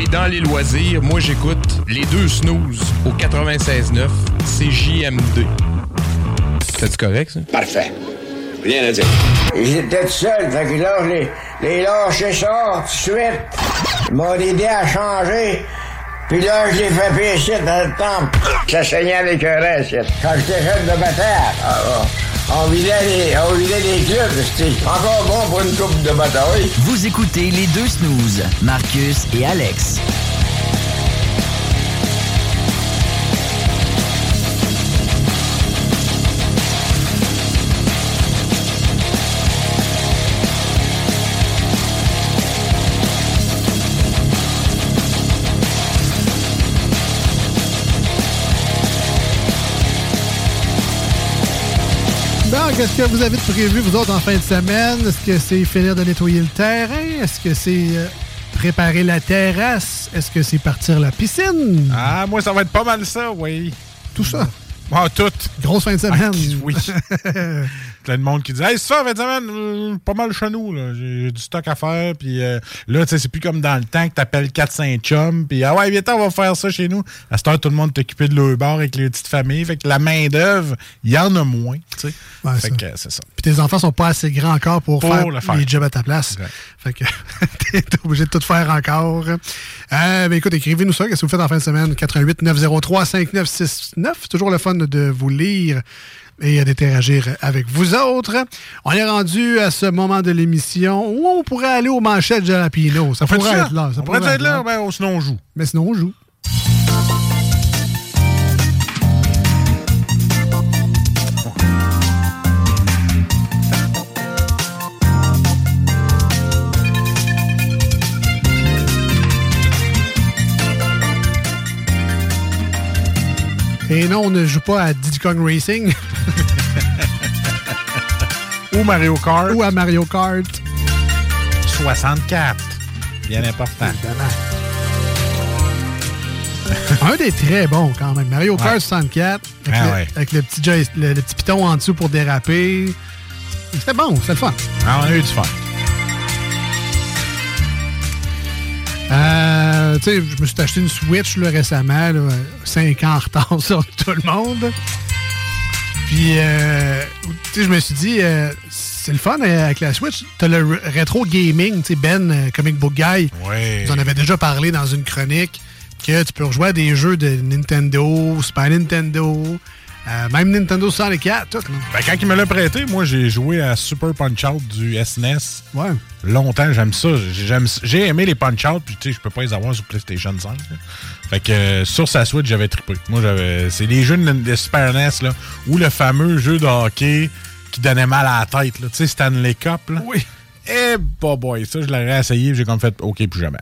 et dans les loisirs, moi j'écoute les deux snooze au 96.9 CJMD. C'est correct ça? Parfait. Rien à dire. J'étais tout seul, fait que là, je les, les lâché ça tout de suite. Ils m'ont aidé à changer. Puis là, je l'ai fait pécher dans le temple. Ça saignait avec un reste. Quand j'étais jeune de bataille, on vidait les, on vidait les clubs. C'était encore bon pour une coupe de bataille. Vous écoutez les deux snooze, Marcus et Alex. Donc, est-ce que vous avez de prévu, vous autres, en fin de semaine? Est-ce que c'est finir de nettoyer le terrain? Est-ce que c'est euh, préparer la terrasse? Est-ce que c'est partir la piscine? Ah, moi, ça va être pas mal ça, oui. Tout ça? Ah, tout. Grosse fin de semaine. Ah, oui. Plein de monde qui dit Hey, c'est ça, euh, pas mal chez nous, là. J'ai du stock à faire. Puis euh, là, tu sais, c'est plus comme dans le temps que t'appelles 4-5 chums. Puis ah ouais, viens on va faire ça chez nous. À cette heure, tout le monde est occupé de leur bar avec les petites familles. Fait que la main-d'œuvre, il y en a moins, tu sais. Ouais, fait ça. que euh, c'est ça. Puis tes enfants sont pas assez grands encore pour, Pour faire, le faire. les jobs à ta place. Fait que t'es obligé de tout faire encore. Euh, ben écoute, écrivez-nous ça. Qu'est-ce que vous faites en fin de semaine? 88 903 5969. C'est toujours le fun de vous lire et d'interagir avec vous autres. On est rendu à ce moment de l'émission où on pourrait aller aux manchettes Jalapino. Ça On pourrait ça? être là. Ça On pourrait être là, ben, sinon on joue. Mais sinon on joue. Et non, on ne joue pas à Diddy Kong Racing. Ou Mario Kart. Ou à Mario Kart. 64. Bien important. Un des très bons quand même. Mario Kart Ouais. 64. Avec, Ah le, ouais. avec le petit joy- le, le petit piton en dessous pour déraper. C'était bon, c'était le fun. Ah, on a eu du fun. Euh, tu sais, je me suis acheté une Switch là, récemment, 5 ans en retard sur tout le monde. Puis, euh, tu sais, je me suis dit, euh, c'est le fun euh, avec la Switch. T'as le rétro gaming, tu sais, Ben, euh, Comic Book Guy. Ouais. Vous en avez déjà parlé dans une chronique que tu peux rejouer à des jeux de Nintendo, Super Nintendo, euh, même Nintendo 64, tout. là. Ben, quand il me l'a prêté, moi, j'ai joué à Super Punch-Out du SNES. Ouais. Longtemps, j'aime ça. J'ai- aimé les Punch-Out, puis tu sais, je peux pas les avoir sur PlayStation 5. là. Fait que euh, sur sa Switch, j'avais trippé. Moi, j'avais. C'est des jeux de, de Super NES, là, ou le fameux jeu de hockey qui donnait mal à la tête, là. Tu sais, Stanley Cup, là. Oui. Eh, bah boy, ça, je l'aurais essayé, j'ai comme fait, OK, plus jamais.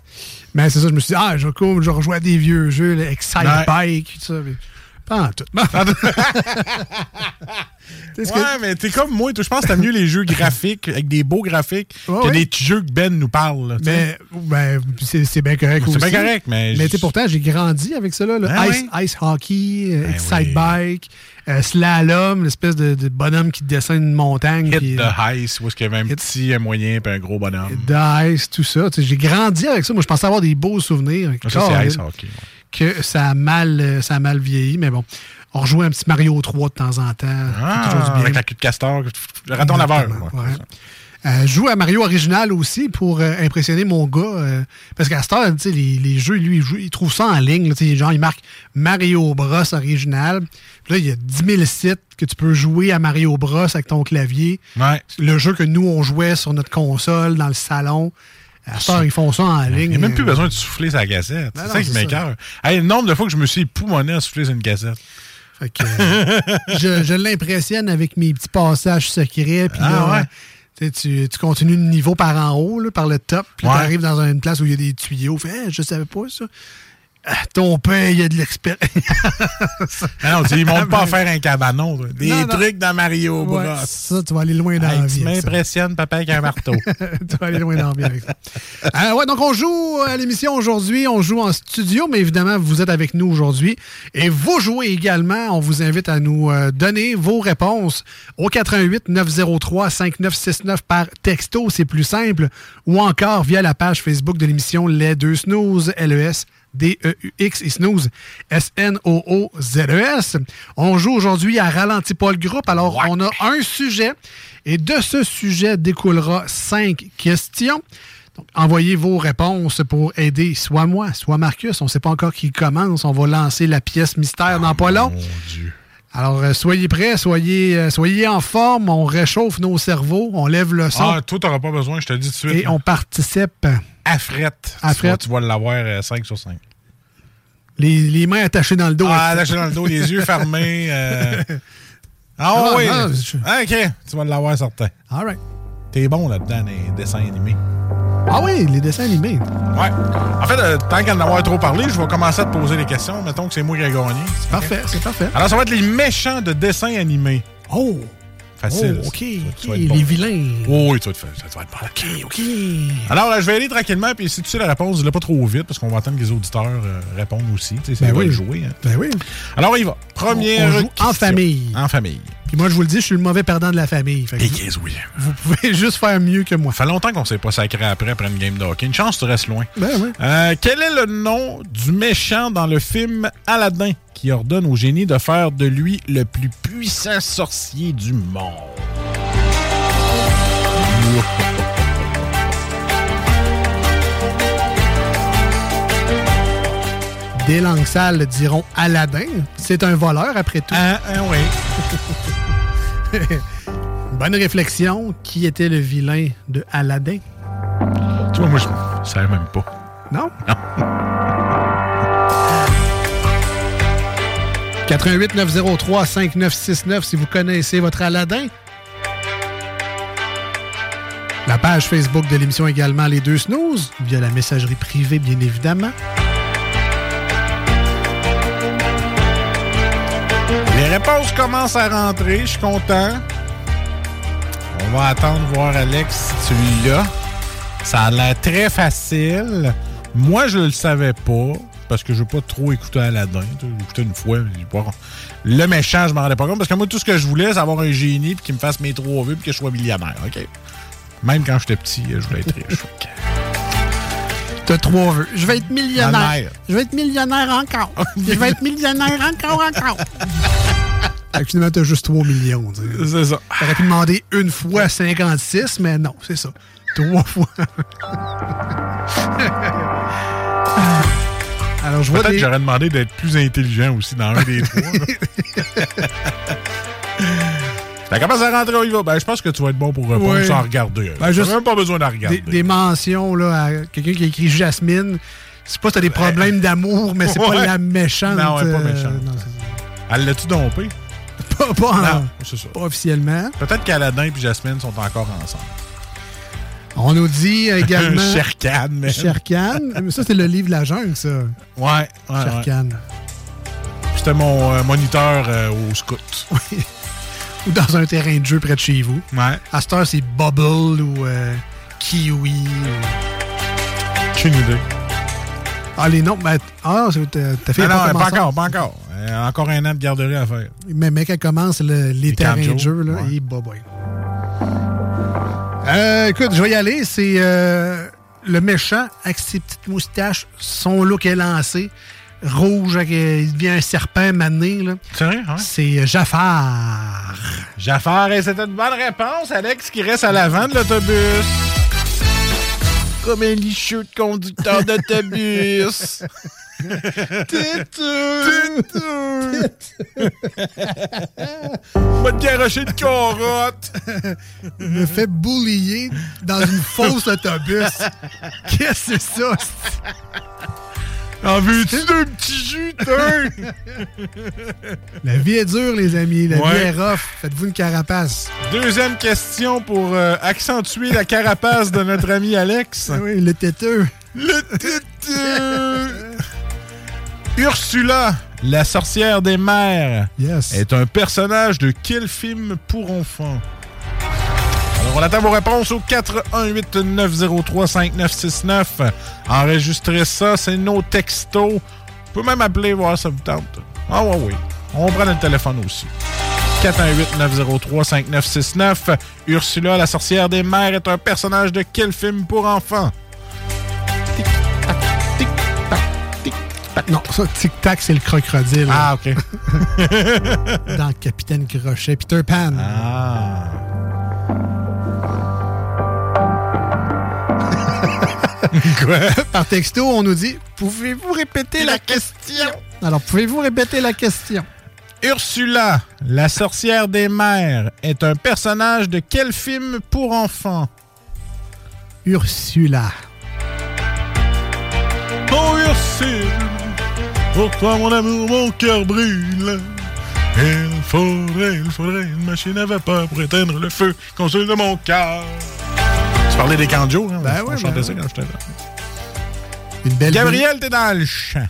Mais c'est ça, je me suis dit, ah, je, je rejoue à des vieux jeux, là, Excite Ouais. Bike, tout ça. mais Pas en tout. Ouais, que- mais t'es comme moi, je pense que t'as mieux les jeux graphiques, avec des beaux graphiques, Ouais, que des petits jeux que Ben nous parle, là. Mais ben, c'est c'est bien correct C'est aussi. bien correct, mais Mais pourtant, j'ai grandi avec ça, là. Ah ice, oui? ice hockey, euh, Ben Excite oui. Bike, euh, slalom, l'espèce de, de bonhomme qui descend une montagne. Hit puis, the euh, Ice, où est-ce qu'il y avait un petit, un moyen, puis un gros bonhomme. de ice, tout ça. J'ai grandi avec ça. Moi, je pensais avoir des beaux souvenirs. Ça, c'est ice hockey. ouais. Que ça a, mal, euh, ça a mal vieilli, mais bon. On rejouait un petit Mario 3 de temps en temps. Ah, toujours du bien. avec la queue de castor, le raton laveur. Ouais. Euh, je joue à Mario original aussi pour euh, impressionner mon gars. euh, parce qu'à cette heure, les, les jeux, lui, il, joue- il trouve ça en ligne. là, genre, il marque Mario Bros original. Puis là, il y a 10 000 sites que tu peux jouer à Mario Bros avec ton clavier. Ouais. Le jeu que nous, on jouait sur notre console, dans le salon. À ils font ça en ligne. Il n'y a même plus besoin de souffler sa cassette. Ben C'est ça qui m'écoeure. Hey, le nombre de fois que je me suis époumoné à souffler sur une cassette. Fait que, euh, je, je l'impressionne avec mes petits passages secrets. Puis Ah là, ouais? tu continues de niveau par en haut, là, par le top. Puis Ouais. tu arrives dans une place où il y a des tuyaux. Fait, Hey, je savais pas ça. Ton père, il a de l'expérience. Ah non, tu ils montent pas à faire un cabanon. toi. Des Non, non. trucs dans Mario Bros. Ouais, ça, tu vas aller loin dans Hey, la tu vie. m'impressionnes, papa, avec un marteau. tu vas aller loin dans la vie avec ça. Euh, ouais, donc on joue à l'émission aujourd'hui. On joue en studio, mais évidemment, vous êtes avec nous aujourd'hui. Et vous jouez également. On vous invite à nous euh, donner vos réponses au 88 903 5969 par texto. C'est plus simple. Ou encore via la page Facebook de l'émission Les Deux Snooze, LES. D-E-U-X et Snooze, S-N-O-O-Z-E-S. E On joue aujourd'hui à Ralenti pas le groupe. Alors, on a un sujet et de ce sujet découlera cinq questions. Donc, envoyez vos réponses pour aider soit moi, soit Marcus. On ne sait pas encore qui commence. On va lancer la pièce mystère dans pas long. Alors, euh, soyez prêts, soyez, euh, soyez en forme. On réchauffe nos cerveaux, on lève le son Ah, toi, t'auras pas besoin, je te le dis tout de suite. et on participe. À frette. À Tu vas- frette. Tu vas l'avoir euh, 5 sur 5. Les, les mains attachées dans le dos. Ah, attaché dans le dos, les yeux fermés. euh. Ah Ah, oui. non, Ah, OK, tu vas l'avoir certain. All right. T'es bon là-dedans, les dessins animés. Ah oui, les dessins animés. Ouais. En fait, euh, tant qu'à en avoir trop parlé, je vais commencer à te poser des questions. Mettons que c'est moi qui ai gagné. C'est parfait, c'est parfait. Alors, ça va être les méchants de dessins animés. Oh! Facile. Oh, OK, bon. les vilains. Oh, oui, tu vas te faire. Ça va être bon. OK, OK. Alors, là, je vais aller tranquillement, puis si tu sais la réponse, dis-la pas trop vite, parce qu'on va attendre que les auditeurs euh, répondent aussi. Tu sais, c'est Ben oui. jouer. hein. Ben oui. Alors, on y va. Première On joue en famille. En famille. Puis moi, je vous le dis, je suis le mauvais perdant de la famille. Fait que Et vous- qu'est-ce oui. vous pouvez juste faire mieux que moi. Ça fait longtemps qu'on s'est pas sacré après, après une game de hockey. Une chance, tu restes loin. Ben oui. Euh, quel est le nom du méchant dans le film Aladdin qui ordonne au génie de faire de lui le plus puissant sorcier du monde? Des langues sales diront Aladdin. C'est un voleur, après tout. Ah, ah oui. Bonne réflexion. Qui était le vilain de Aladdin? Tu vois, moi, je savais même pas. Non? 88 903 5969 si vous connaissez votre Aladdin. La page Facebook de l'émission également Les Deux Snooze, via la messagerie privée, bien évidemment. Les réponses commencent à rentrer, je suis content. On va attendre voir Alex si tu l'as. Ça a l'air très facile. Moi, je le savais pas parce que je veux pas trop écouter Aladdin. J'ai écouté une fois. pas- Le méchant, je m'en rendais pas compte parce que moi, tout ce que je voulais, c'est avoir un génie puis qu'il me fasse mes trois vœux puis que je sois millionnaire. OK? Même quand j'étais petit, je voulais être riche. T'as trois vœux. Je vais être. Millionnaire. Je vais être millionnaire encore. Je vais être millionnaire encore, encore. Fait que finalement, t'as juste 3 millions. C'est ça. T'aurais pu demander une fois 56, mais non, c'est ça. Trois fois. Alors, je vois Peut-être des... que j'aurais demandé d'être plus intelligent aussi dans un des trois. là. Ça commence à rentrer, y va? Ben, je pense que tu vas être bon pour répondre sans regarder. Ben, juste même pas besoin de regarder. des, des mentions là, à quelqu'un qui a écrit Jasmine. C'est pas que t'as des problèmes d'amour, mais c'est pas Ouais. la méchante. Non, elle est pas euh, méchante. non, Elle l'a-tu dompé? Pas, pas, en- Non, c'est ça. pas officiellement. Peut-être qu'Aladin et Jasmine sont encore ensemble. On nous dit également. Sherkan, man. Sherkan. Mais Ça, c'est le livre de la jungle, ça. Ouais, ouais. Sherkan. ouais. C'était mon euh, moniteur euh, au scout. Ou dans un terrain de jeu près de chez vous. Ouais. À cette heure, c'est Bubble ou euh, Kiwi. ou- Aucune idée. Ah, les noms. Ben, ah, c'est- ta fille Ah non, pas encore, pas encore. Euh, encore un an de garderie à faire. Mais mec, elle commence le- les, terrains de jeu, là. ouais. Et bah, boy. Euh, écoute, je vais y aller. C'est euh, le méchant avec ses petites moustaches, son look est lancé. Rouge, avec, il devient un serpent mané. C'est vrai, hein? C'est Jafar. Jafar, et c'était une bonne réponse, Alex, qui reste à l'avant de l'autobus. Comme un licheux de conducteur d'autobus. Va te garocher de carotte. me fait boulier dans une fausse autobus. Qu'est-ce que c'est ça? En veux-tu d'un petit jus? La vie est dure, les amis. La Ouais. vie est rough. Faites-vous une carapace. Deuxième question pour euh, accentuer la carapace de notre ami Alex. Ah oui, le têteux. Le têteux! Ursula, la sorcière des mers, Yes. est un personnage de quel film pour enfants? Alors, on attend vos réponses au 418-903-5969. Enregistrez ça, c'est nos textos. Vous pouvez même appeler, voir ça vous tente. Ah ouais, oui. On prend le téléphone aussi. 418-903-5969. Ursula, la sorcière des mers, est un personnage de quel film pour enfants? Non, ça, tic-tac, c'est le crocodile. Ah, OK. Dans Capitaine Crochet, Peter Pan. Ah. Par texto, on nous dit Pouvez-vous répéter la question? Alors, pouvez-vous répéter la question? Ursula, la sorcière des mers, est un personnage de quel film pour enfants? Ursula. Oh Ursule, pour toi mon amour, mon cœur brûle. Il faudrait, il faudrait une machine à vapeur pour éteindre le feu consulte de mon cœur. Tu parlais des canjos, hein? Ben On ouais, chantait ben ça ouais. quand j'étais là. Une belle Gabriel, t'es dans le champ.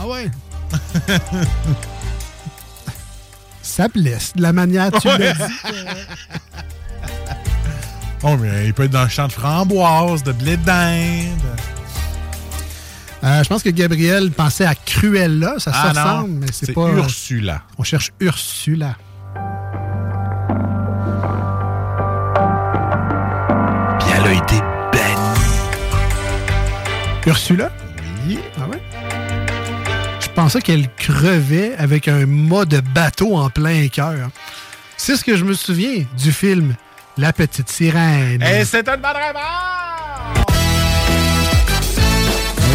Ah ouais Ça blesse de la manière tu Ouais. l'as dit. Oh, mais il peut être dans le champ de framboise, de blé d'Inde. Euh, je pense que Gabriel pensait à Cruella, ça Ah se non, ressemble, mais c'est c'est pas. Ursula. On cherche Ursula. Puis elle a été bannie. Ursula? Oui. Ah ouais? Je pensais qu'elle crevait avec un mât de bateau en plein cœur. C'est ce que je me souviens du film La petite sirène. Et c'est une bonne réponse!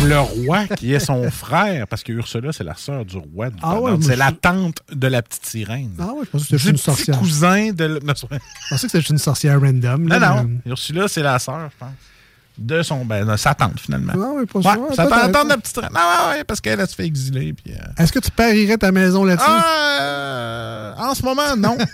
Le roi qui est son frère, parce que Ursula, c'est la sœur du roi du Ah ouais, C'est je- la tante de la petite sirène. Ah ouais, je pensais que c'était une sorcière. cousin de... Je pensais que c'était une sorcière random. non, non. mais- Ursula, c'est la sœur, je pense. De son... Ben, de sa tante, finalement. Ah ouais, pas Ouais, sûr. Sa peut-être. tante de la petite. Non, ouais, ouais, parce qu'elle, elle se fait exiler, puis... euh, Est-ce que tu parierais ta maison là-dessus? Ah, euh, en ce moment, non.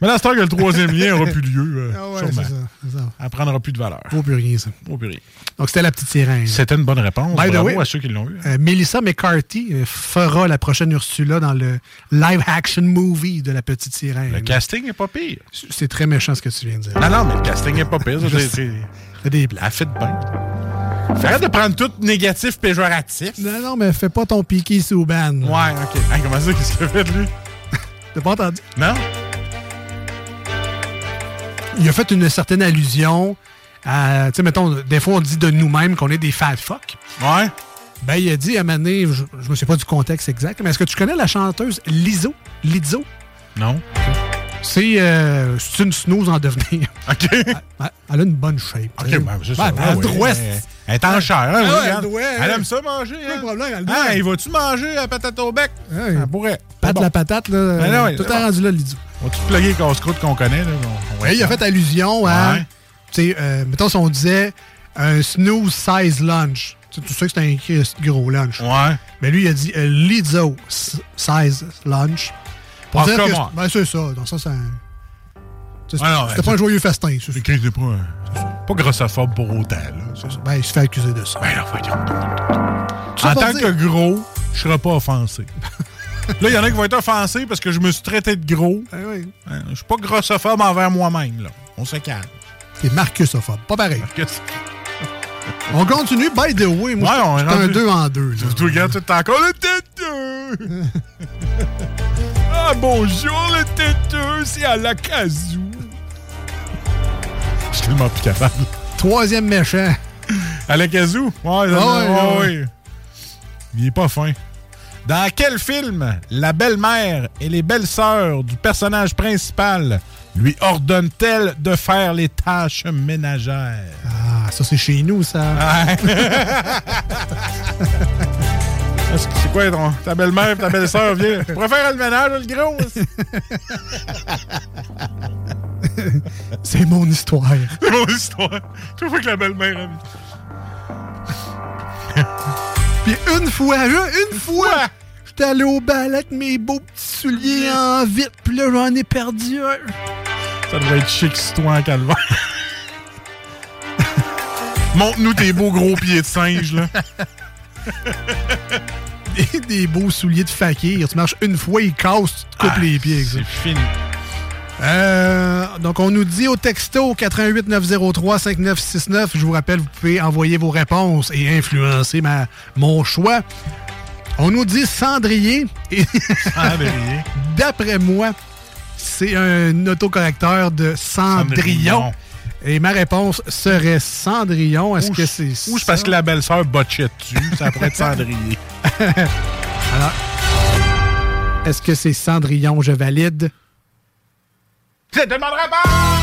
Mais dans ce temps que le troisième lien n'aura plus lieu, euh, Ah ouais, sûrement. c'est ça, c'est ça. Elle prendra plus de valeur. Vaut plus rien, ça. Vaut plus rien. Donc, c'était la petite sirène. C'était une bonne réponse. By the way, à ceux qui l'ont eu. Euh, Melissa McCarthy fera la prochaine Ursula dans le live-action movie de la petite sirène. Le casting n'est pas pire. C'est très méchant ce que tu viens de dire. Non, non, mais le casting n'est pas pire. C'est- des blagues. Elle fait de bien. Arrête de prendre tout négatif, péjoratif. Non, non, mais fais pas ton piqué sous ban. Ouais, OK. Comment ça, qu'est-ce qu'il a fait, lui? T'as pas entendu? Non? Il a fait une certaine allusion à, tu sais, mettons, des fois on dit de nous-mêmes qu'on est des fat fuck. Ouais. Ben, il a dit à Mané, je, je me sais pas du contexte exact, mais est-ce que tu connais la chanteuse Lizzo? Lizzo? Non. C'est euh, une snooze en devenir. OK. Elle, elle a une bonne shape. OK, ben, c'est ça. Ben, elle Ah elle- Elle est en chair. hein, Ah oui, elle Elle aime ça manger. Pas de hein. problème, elle. Ah, il va-tu manger la patate au bec? Pourrait. Pat Bon. la patate, là. Ben non, tout est rendu là, Lizzo. On va-tu plugger les casse-croûtes qu'on connaît? Là? On- on va Et il a fait allusion à, Ouais. tu sais, euh, mettons si on disait un snooze size lunch. Tu sais, que c'est un gros lunch. Ouais. Mais lui, il a dit Lizzo s- size lunch. Pour Ah, dire que comment? c'est- ben, c'est ça. Ça, tu sais, Ah non, C'était ben, pas un joyeux festin. c'est ça. Pas, un- pas grossophobe pour autant. Là. Ça. Ben, il se fait accuser de ça. Ben. Tout ça En tant dire- que gros, je serais pas offensé. là, il y en a qui vont être offensés parce que je me suis traité de gros. Ben oui. Hein, Je suis pas grossophobe envers moi-même. là. On se calme. C'est marcusophobe. Pas pareil. Qu'est-ce- On continue, by the way. Moi, Ouais, on est un 2 en 2. Tu regardes, tu encore le têteux. ah, bonjour, le têteux, c'est à la casou. Je suis tellement plus capable. Troisième méchant. À la casou? Ouais, Ah ouais, ouais. ouais. Il est pas fin. Dans quel film la belle-mère et les belles-sœurs du personnage principal lui ordonnent-elles de faire les tâches ménagères? Ah, ça, c'est chez nous, ça. Que C'est quoi ton, ta belle-mère ta belle-sœur? Viens. Tu pourrais faire le ménage, le gros? C'est mon histoire. C'est mon histoire. Tout fois que la belle-mère a mis. Puis une fois, là, une fois, j'étais allé au bal avec mes beaux petits souliers en vite, puis là, j'en ai perdu un. Ça devrait être chic si toi en calvaire. Montre-nous tes beaux gros pieds de singe, là. des, des beaux souliers de fakir. Tu marches une fois, ils cassent, tu te coupes Ah, les pieds. C'est fini. Euh, donc, on nous dit au texto 88 903 5969. Je vous rappelle, vous pouvez envoyer vos réponses et influencer ma, mon choix. On nous dit cendrier. Et Cendrier. D'après moi, c'est un autocorrecteur de Cendrillon. Cendrillon. Et ma réponse serait Cendrillon. Est-ce que c'est Ou c'est parce que la belle-sœur botchait dessus. Ça pourrait être cendrier. Alors, est-ce que c'est Cendrillon? Je valide? C'est une bonne réponse!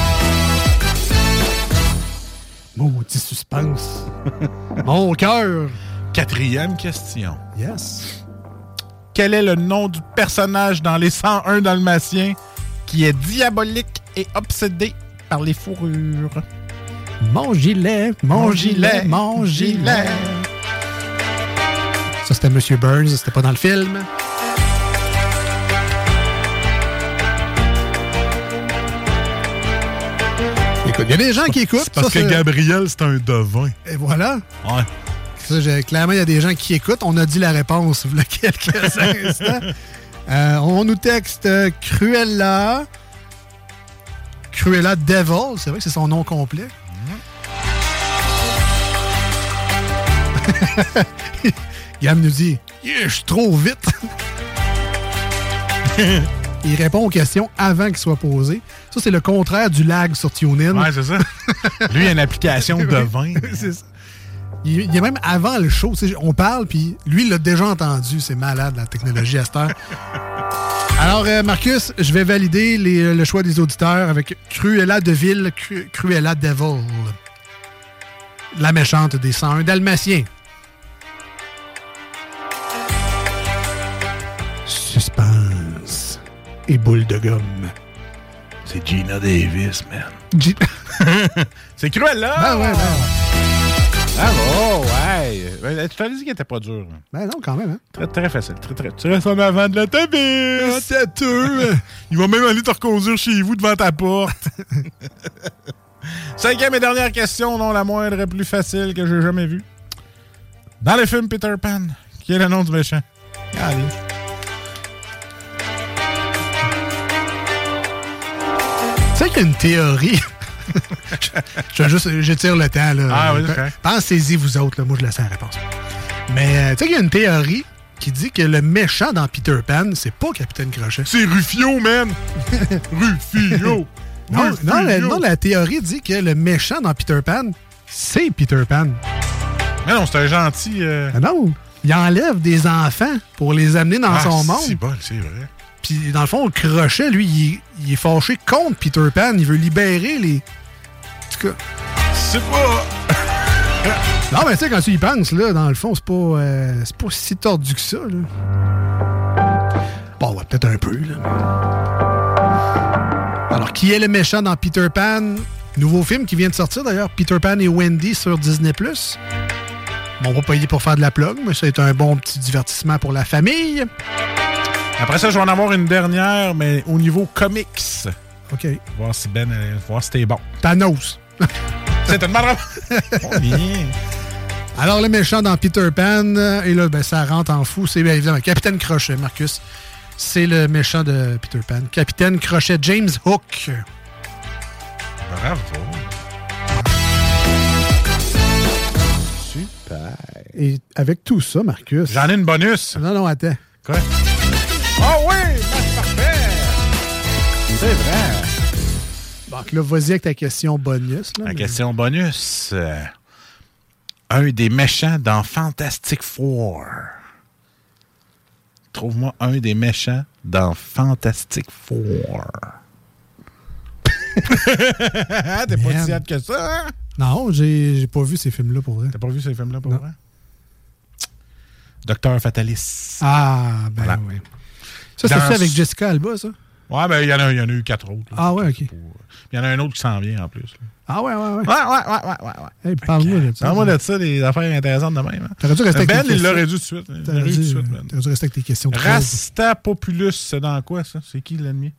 Maudit suspense. Mon cœur. Quatrième question. Yes. Quel est le nom du personnage dans les 101 Dalmatiens qui est diabolique et obsédé par les fourrures? Mon gilet, mon gilet, mon gilet. Ça, c'était Monsieur Burns, c'était pas dans le film. Écoute, il y a des gens qui écoutent. C'est parce ça, que Gabriel, c'est un devin. Et voilà. Ouais. Ça, clairement, il y a des gens qui écoutent. On a dit la réponse il y a quelques instants. Euh, on nous texte Cruella. Cruella Devil. C'est vrai que c'est son nom complet. Gam nous dit Yeah, Je suis trop vite. il répond aux questions avant qu'ils soient posées. Ça, c'est le contraire du lag sur TuneIn. Ouais, c'est ça. Lui, il a une application de vin. c'est ça. Il, il y a même avant le show, tu sais, on parle, puis lui, il l'a déjà entendu. C'est malade, la technologie à cette heure. Alors, euh, Marcus, je vais valider les- le choix des auditeurs avec Cruella de Ville, Cru- Cruella Devil. La méchante des 101 Dalmatiens. Suspense et boule de gomme. C'est Gina Davis, man. G- C'est cruel, là! Ben ouais, ben Bravo, ouais. Ben, tu t'avais dit qu'elle était pas hein. Ben non, quand même. Hein? Très, très facile. Très, très. Tu restes en avant de l'autobus. C'est eux. Il va même aller te reconduire chez vous devant ta porte. Cinquième et dernière question, non la moindre et plus facile que j'ai jamais vue. Dans le film Peter Pan, qui est le nom du méchant? Allez. Tu sais qu'il y a une théorie. Je, je vais juste, je tire le temps. Là. Ah oui. Pensez-y, vous autres. Là. Moi, je laisse la réponse. Mais euh, tu sais qu'il y a une théorie qui dit que le méchant dans Peter Pan, c'est pas Capitaine Crochet. C'est Rufio, man! Rufio! Non, Rufio! non, la, non, la théorie dit que le méchant dans Peter Pan, c'est Peter Pan. Mais non, c'est un gentil. euh, Ah non, il enlève des enfants pour les amener dans ah, son monde. C'est bon, c'est vrai. Puis dans le fond, le crochet, lui, il, est- il est fâché contre Peter Pan. Il veut libérer les. En tout cas. C'est pas. Non, mais tu sais, quand tu y penses, là, dans le fond, c'est pas, euh, c'est pas si tordu que ça, là. Bon, ouais, peut-être un peu, là. Alors, qui est le méchant dans Peter Pan? Nouveau film qui vient de sortir, d'ailleurs, Peter Pan et Wendy sur Disney+. Bon, on va payer pour faire de la plug, mais c'est un bon petit divertissement pour la famille. Après ça, je vais en avoir une dernière, mais au niveau comics. OK. Voir si Ben, euh, voir si t'es bon. Thanos. C'est une réponse. Oh, bien. Alors, le méchant dans Peter Pan, euh, et là, ben, ça rentre en fou, c'est bien évidemment Capitaine Crochet, Marcus. C'est le méchant de Peter Pan. Capitaine Crochet, James Hook. Bravo. Super. Et avec tout ça, Marcus. J'en ai une bonus. Non, non, attends. Quoi? C'est vrai. Donc là, vas-y avec ta question bonus. Là, La mais- question bonus. euh, un des méchants dans Fantastic Four. Trouve-moi un des méchants dans Fantastic Four. T'es pas si hâte que ça, hein? Non, j'ai pas vu ces films-là pour vrai. T'as pas vu ces films-là pour Non. vrai? Docteur Fatalis. Ah, ben Voilà. oui. Ça, c'est fait avec Jessica Alba, ça? Ouais, ben il y, en a- il y en a eu quatre autres. là. Ah ouais, OK. Il y en a un autre qui s'en vient en plus. là. Ah ouais, ouais, ouais. Ouais, ouais, ouais, ouais, ouais. Hey, Parle-moi de ça. Parle-moi de ça, des affaires intéressantes de même. hein. T'aurais dû rester avec Ben, tes il l'aurait dû tout de suite. Il T'aurais l'aurait eu tout de dû, suite, Ben. t'aurais dû rester avec tes questions Rastapopulus, c'est dans quoi, ça? C'est qui l'ennemi?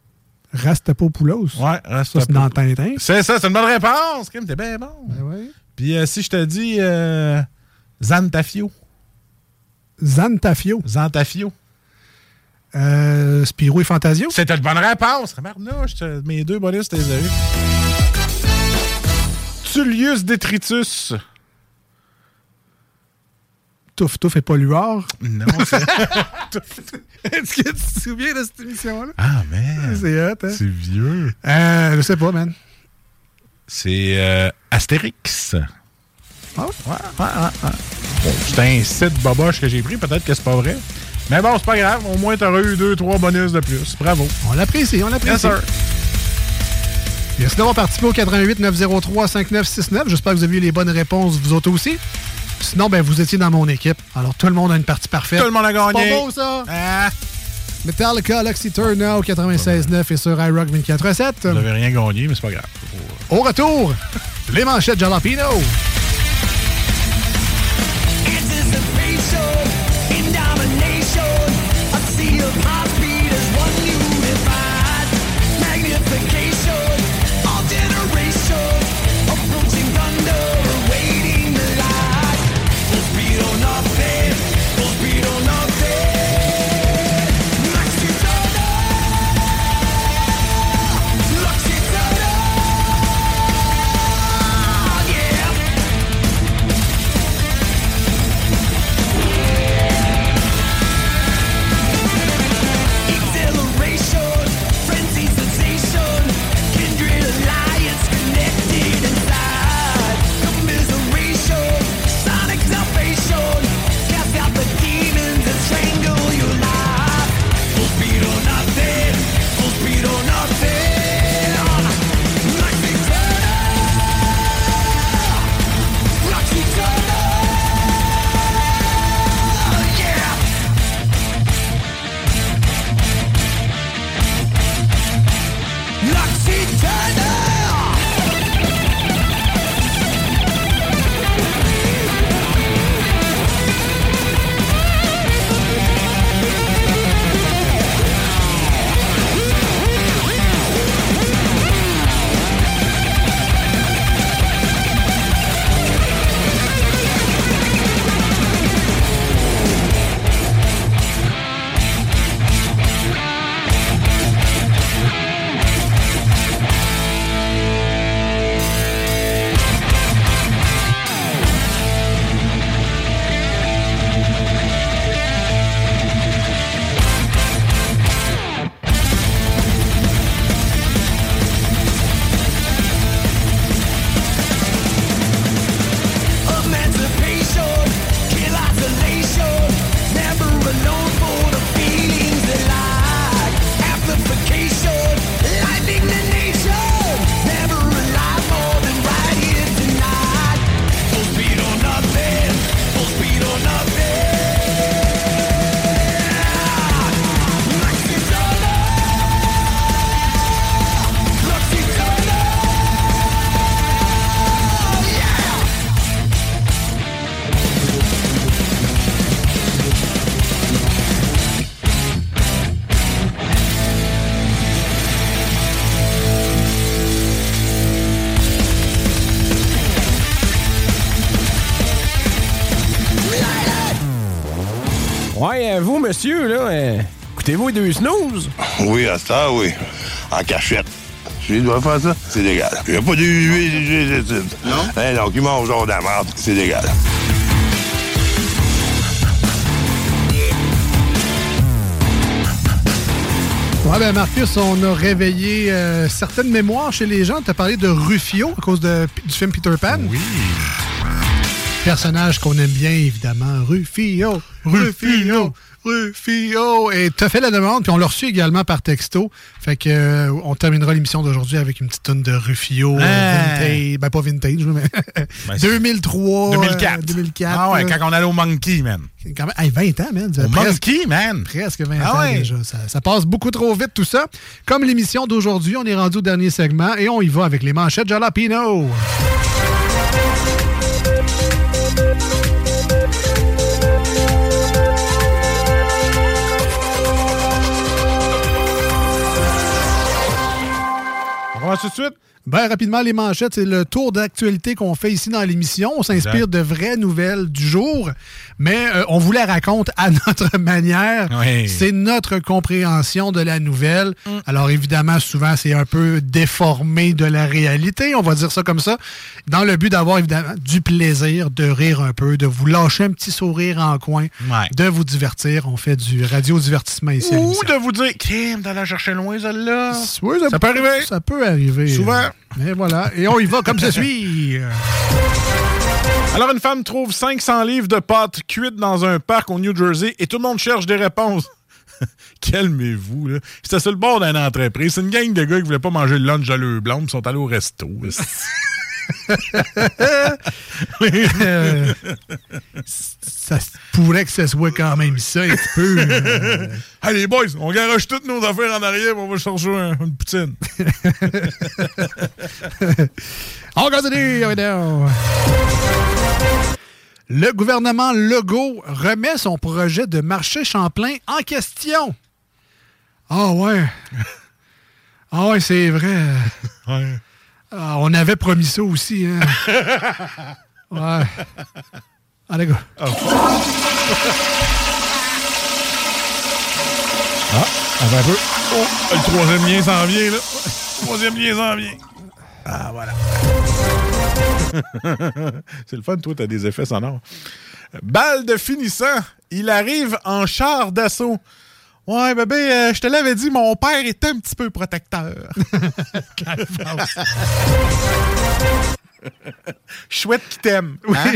Rastapopoulos? Ouais, Ça, c'est dans Tintin. C'est ça, c'est une bonne réponse. Kim, t'es bien bon. Ben ouais. Puis euh, si je te dis euh, Zantafio. Zantafio. Zantafio. Euh, Spiro et Fantasio? C'était une bonne réponse. Remarque-nous, mes deux bonus, t'es eu. Tullius Detritus. Touf Touf et Polluard. Non, c'est... Est-ce que tu te souviens de cette émission-là? Ah, man. C'est hot, hein? C'est vieux. Euh, je sais pas, man. C'est euh, Astérix. Ah ouais? Ouais, ouais, ouais. ouais. Bon, c'était un site boboche que j'ai pris. Peut-être que c'est pas vrai. Mais bon, c'est pas grave. Au moins, t'auras eu deux, trois bonus de plus. Bravo. On l'apprécie, on l'apprécie. Yes. Merci d'avoir participé au 88 903 5969. J'espère que vous avez eu les bonnes réponses, vous autres aussi. Sinon, ben, vous étiez dans mon équipe. Alors, tout le monde a une partie parfaite. Tout le monde a gagné. C'est pas beau, ça? Ah. Metallica, Luxy Turner au 96.9 et sur iRock 24.7. Vous n'avez rien gagné, mais c'est pas grave. Au retour, les manchettes Jalapino. Monsieur, là, euh, écoutez-vous les deux snooze? Oui, à ça, oui. En cachette. Tu dois faire ça? C'est légal. Il n'y a pas de huile, Non? Hein, donc, il mange genre de la merde. C'est légal. Ouais, ben Marcus, on a réveillé euh, certaines mémoires chez les gens. Tu as parlé de Rufio à cause de- du film Peter Pan? Oui. Personnage qu'on aime bien, évidemment. Rufio, Rufio, Rufio. Et tu as fait la demande, puis on l'a reçu également par texto. Fait que euh, on terminera l'émission d'aujourd'hui avec une petite tonne de Rufio. euh, vintage. Ben, pas vintage, mais Ben, c'est- 2003. 2004. euh, 2004. Ah ouais, là. quand on allait au Monkey, man. Quand même, hey, 20 ans, man. Au Presque- Monkey, man. Presque 20 Ah ans ouais. déjà. Ça, ça passe beaucoup trop vite, tout ça. Comme l'émission d'aujourd'hui, on est rendu au dernier segment et on y va avec les manchettes Jalapino. Commence tout? Ben, rapidement, les manchettes, c'est le tour d'actualité qu'on fait ici dans l'émission. On s'inspire de vraies nouvelles du jour, mais euh, on vous la raconte à notre manière. Oui. C'est notre compréhension de la nouvelle. Alors, évidemment, souvent, c'est un peu déformé de la réalité, on va dire ça comme ça, dans le but d'avoir, évidemment, du plaisir, de rire un peu, de vous lâcher un petit sourire en coin, Ouais. de vous divertir. On fait du radio-divertissement ici Ou de vous dire, crème, d'aller chercher loin, celle-là. Oui, Ça peut arriver. Ça peut arriver. Souvent. Et voilà. Et on y va comme suit. Alors, une femme trouve 500 livres de pâtes cuites dans un parc au New Jersey et tout le monde cherche des réponses. Calmez-vous, là. C'était sur le bord d'une entreprise. C'est une gang de gars qui voulaient pas manger le lunch de leur blonde, ils sont allés au resto. Euh, ça se pourrait que ce soit quand même ça un petit peu. euh, Hey les boys, on garoche toutes nos affaires en arrière, on va chercher un- une poutine. On continue. Le gouvernement Legault remet son projet de marché Champlain en question. Ah ouais. Ah ouais, c'est vrai. Ouais. Ah, on avait promis ça aussi. Hein. Ouais. Ah, d'accord. Ah, attends un peu. Oh, le troisième lien s'en vient, là. Le troisième lien s'en vient. Ah, voilà. C'est le fun, toi, t'as des effets sonores. Balle de finissant, il arrive en char d'assaut. Ouais, bébé, euh, je te l'avais dit, mon père était un petit peu protecteur. Chouette qui t'aime. hein?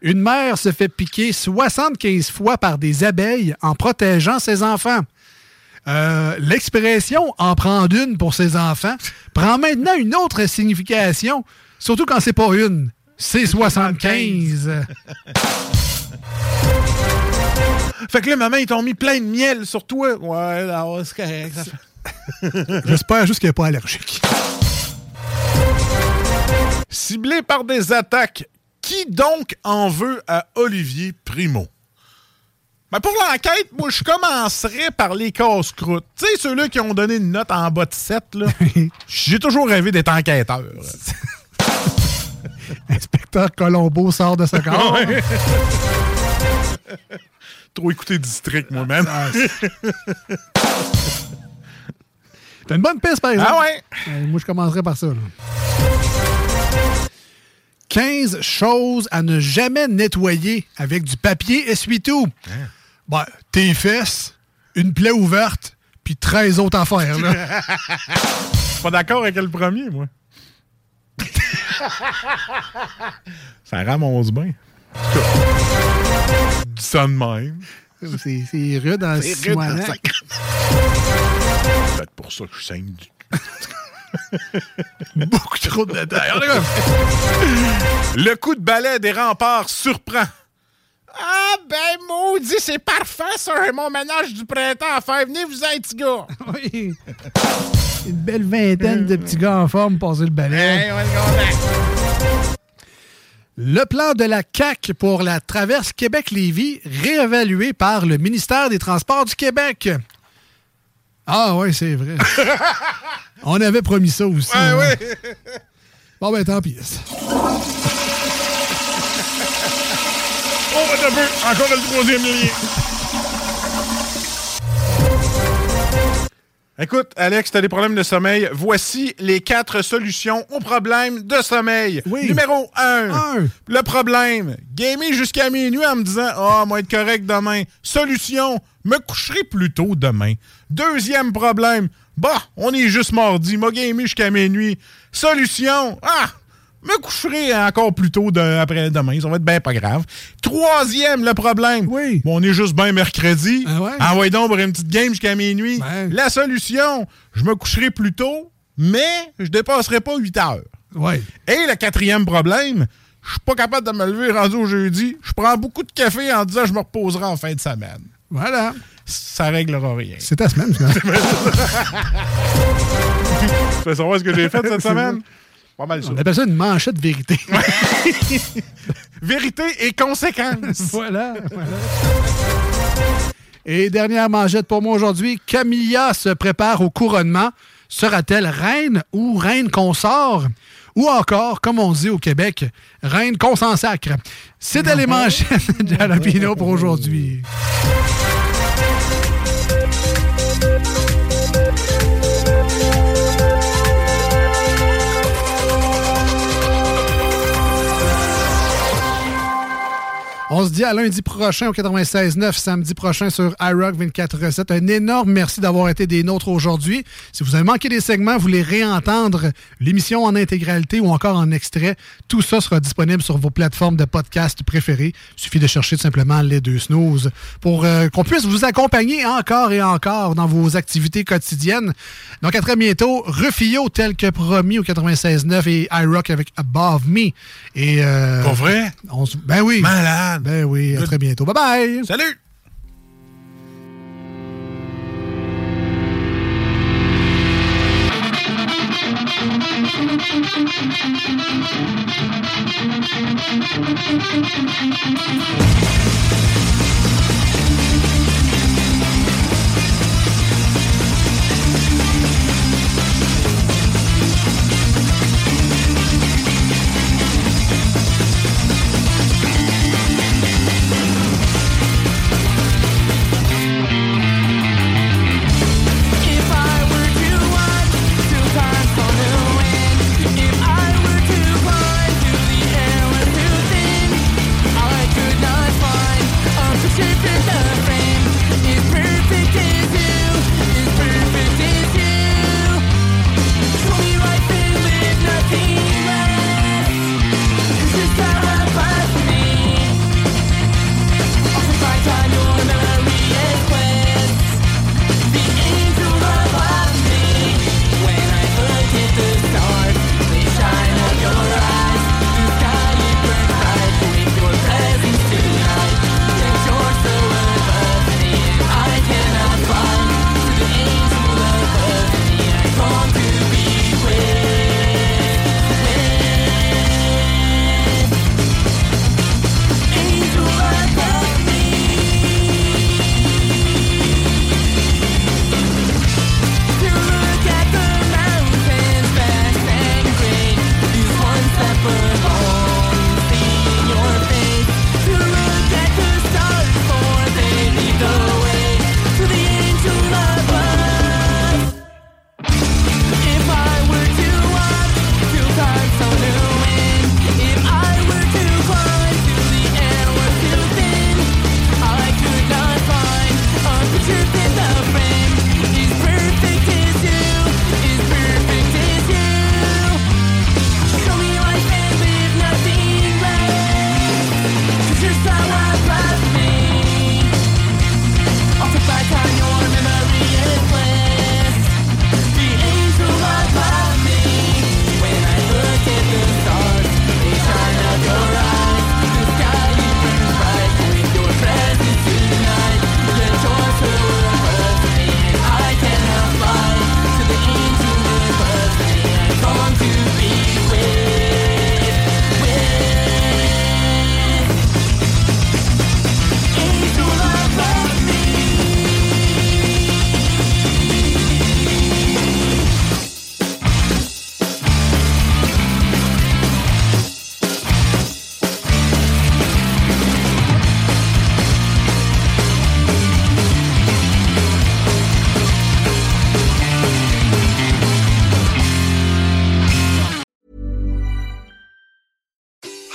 Une mère se fait piquer 75 fois par des abeilles en protégeant ses enfants. Euh, L'expression en prendre une pour ses enfants prend maintenant une autre signification, surtout quand c'est pas une, c'est 75. Fait que là, maman, ils t'ont mis plein de miel sur toi. Ouais, là, c'est correct. fait- J'espère juste qu'elle n'est pas allergique. Ciblé par des attaques, qui donc en veut à Olivier Primo? Ben pour l'enquête, moi, je commencerais par les casse-croûtes. Tu sais, ceux-là qui ont donné une note en bas de 7, là. J'ai toujours rêvé d'être enquêteur. Inspecteur Colombo sort de ce corps. Trop écouté District, moi-même. T'as une bonne piste, par exemple? Ah ouais? Euh, moi, je commencerais par ça. là. 15 choses à ne jamais nettoyer avec du papier essuie-tout. Ben, tes fesses, une plaie ouverte, puis 13 autres affaires. Là. Pas d'accord avec le premier, moi. Ça ramasse bien. Dis ça de même. c'est, c'est rude en C'est rude en sac. Peut-être pour ça que je saigne du Beaucoup trop de détails. Le coup de balai des remparts surprend. Ah, ben, maudit, c'est parfait, ça, mon ménage du printemps à faire. Venez vous un petit gars. Oui. Une belle vingtaine de petits gars en forme passer le balai. Hey, on est content. Le plan de la CAC pour la traverse Québec-Lévis réévalué par le ministère des Transports du Québec. Ah ouais, c'est vrai. On avait promis ça aussi. Ouais, hein. ouais. Bon ben tant pis. Oh, attends un peu. Encore le troisième lien. Écoute, Alex, t'as des problèmes de sommeil. Voici les quatre solutions aux problèmes de sommeil. Numéro 1. Le problème. Gamer jusqu'à minuit en me disant Ah, moi être correct demain. Solution. Me coucherai plus tôt demain. Deuxième problème. Bah, on est juste mardi. M'a gamé jusqu'à minuit. Solution. Ah, me coucherai encore plus tôt de- après demain. Ça va être bien pas grave. Troisième, le problème. Oui. Bon, on est juste bien mercredi. Ah Envoyez donc pour une petite game jusqu'à minuit. La solution, je me coucherai plus tôt, mais je dépasserai pas 8 heures. Ouais. Et le quatrième problème, je suis pas capable de me lever rendu au jeudi. Je prends beaucoup de café en disant je me reposerai en fin de semaine. Voilà. Ça réglera rien. C'est ta semaine, finalement. Tu veux savoir ce que j'ai fait cette semaine? Pas mal ça. On appelle ça une manchette vérité. Vérité et conséquence. voilà, voilà. Et dernière mangette pour moi aujourd'hui, Camilla se prépare au couronnement. Sera-t-elle reine ou reine consort? Ou encore, comme on dit au Québec, reine qu'on s'en sacre. C'était les manchettes de Jalapino pour aujourd'hui. On se dit à lundi prochain au 96.9, samedi prochain sur iRock 24.7. Un énorme merci d'avoir été des nôtres aujourd'hui. Si vous avez manqué des segments, vous voulez réentendre l'émission en intégralité ou encore en extrait, tout ça sera disponible sur vos plateformes de podcast préférées. Il suffit de chercher tout simplement les deux snooze pour euh, qu'on puisse vous accompagner encore et encore dans vos activités quotidiennes. Donc à très bientôt. Refio tel que promis au 96.9 et iRock avec Above Me. Et, euh, Pas vrai? on se- ben oui. Malade. Ben oui, à Good. très bientôt. Bye bye. Salut!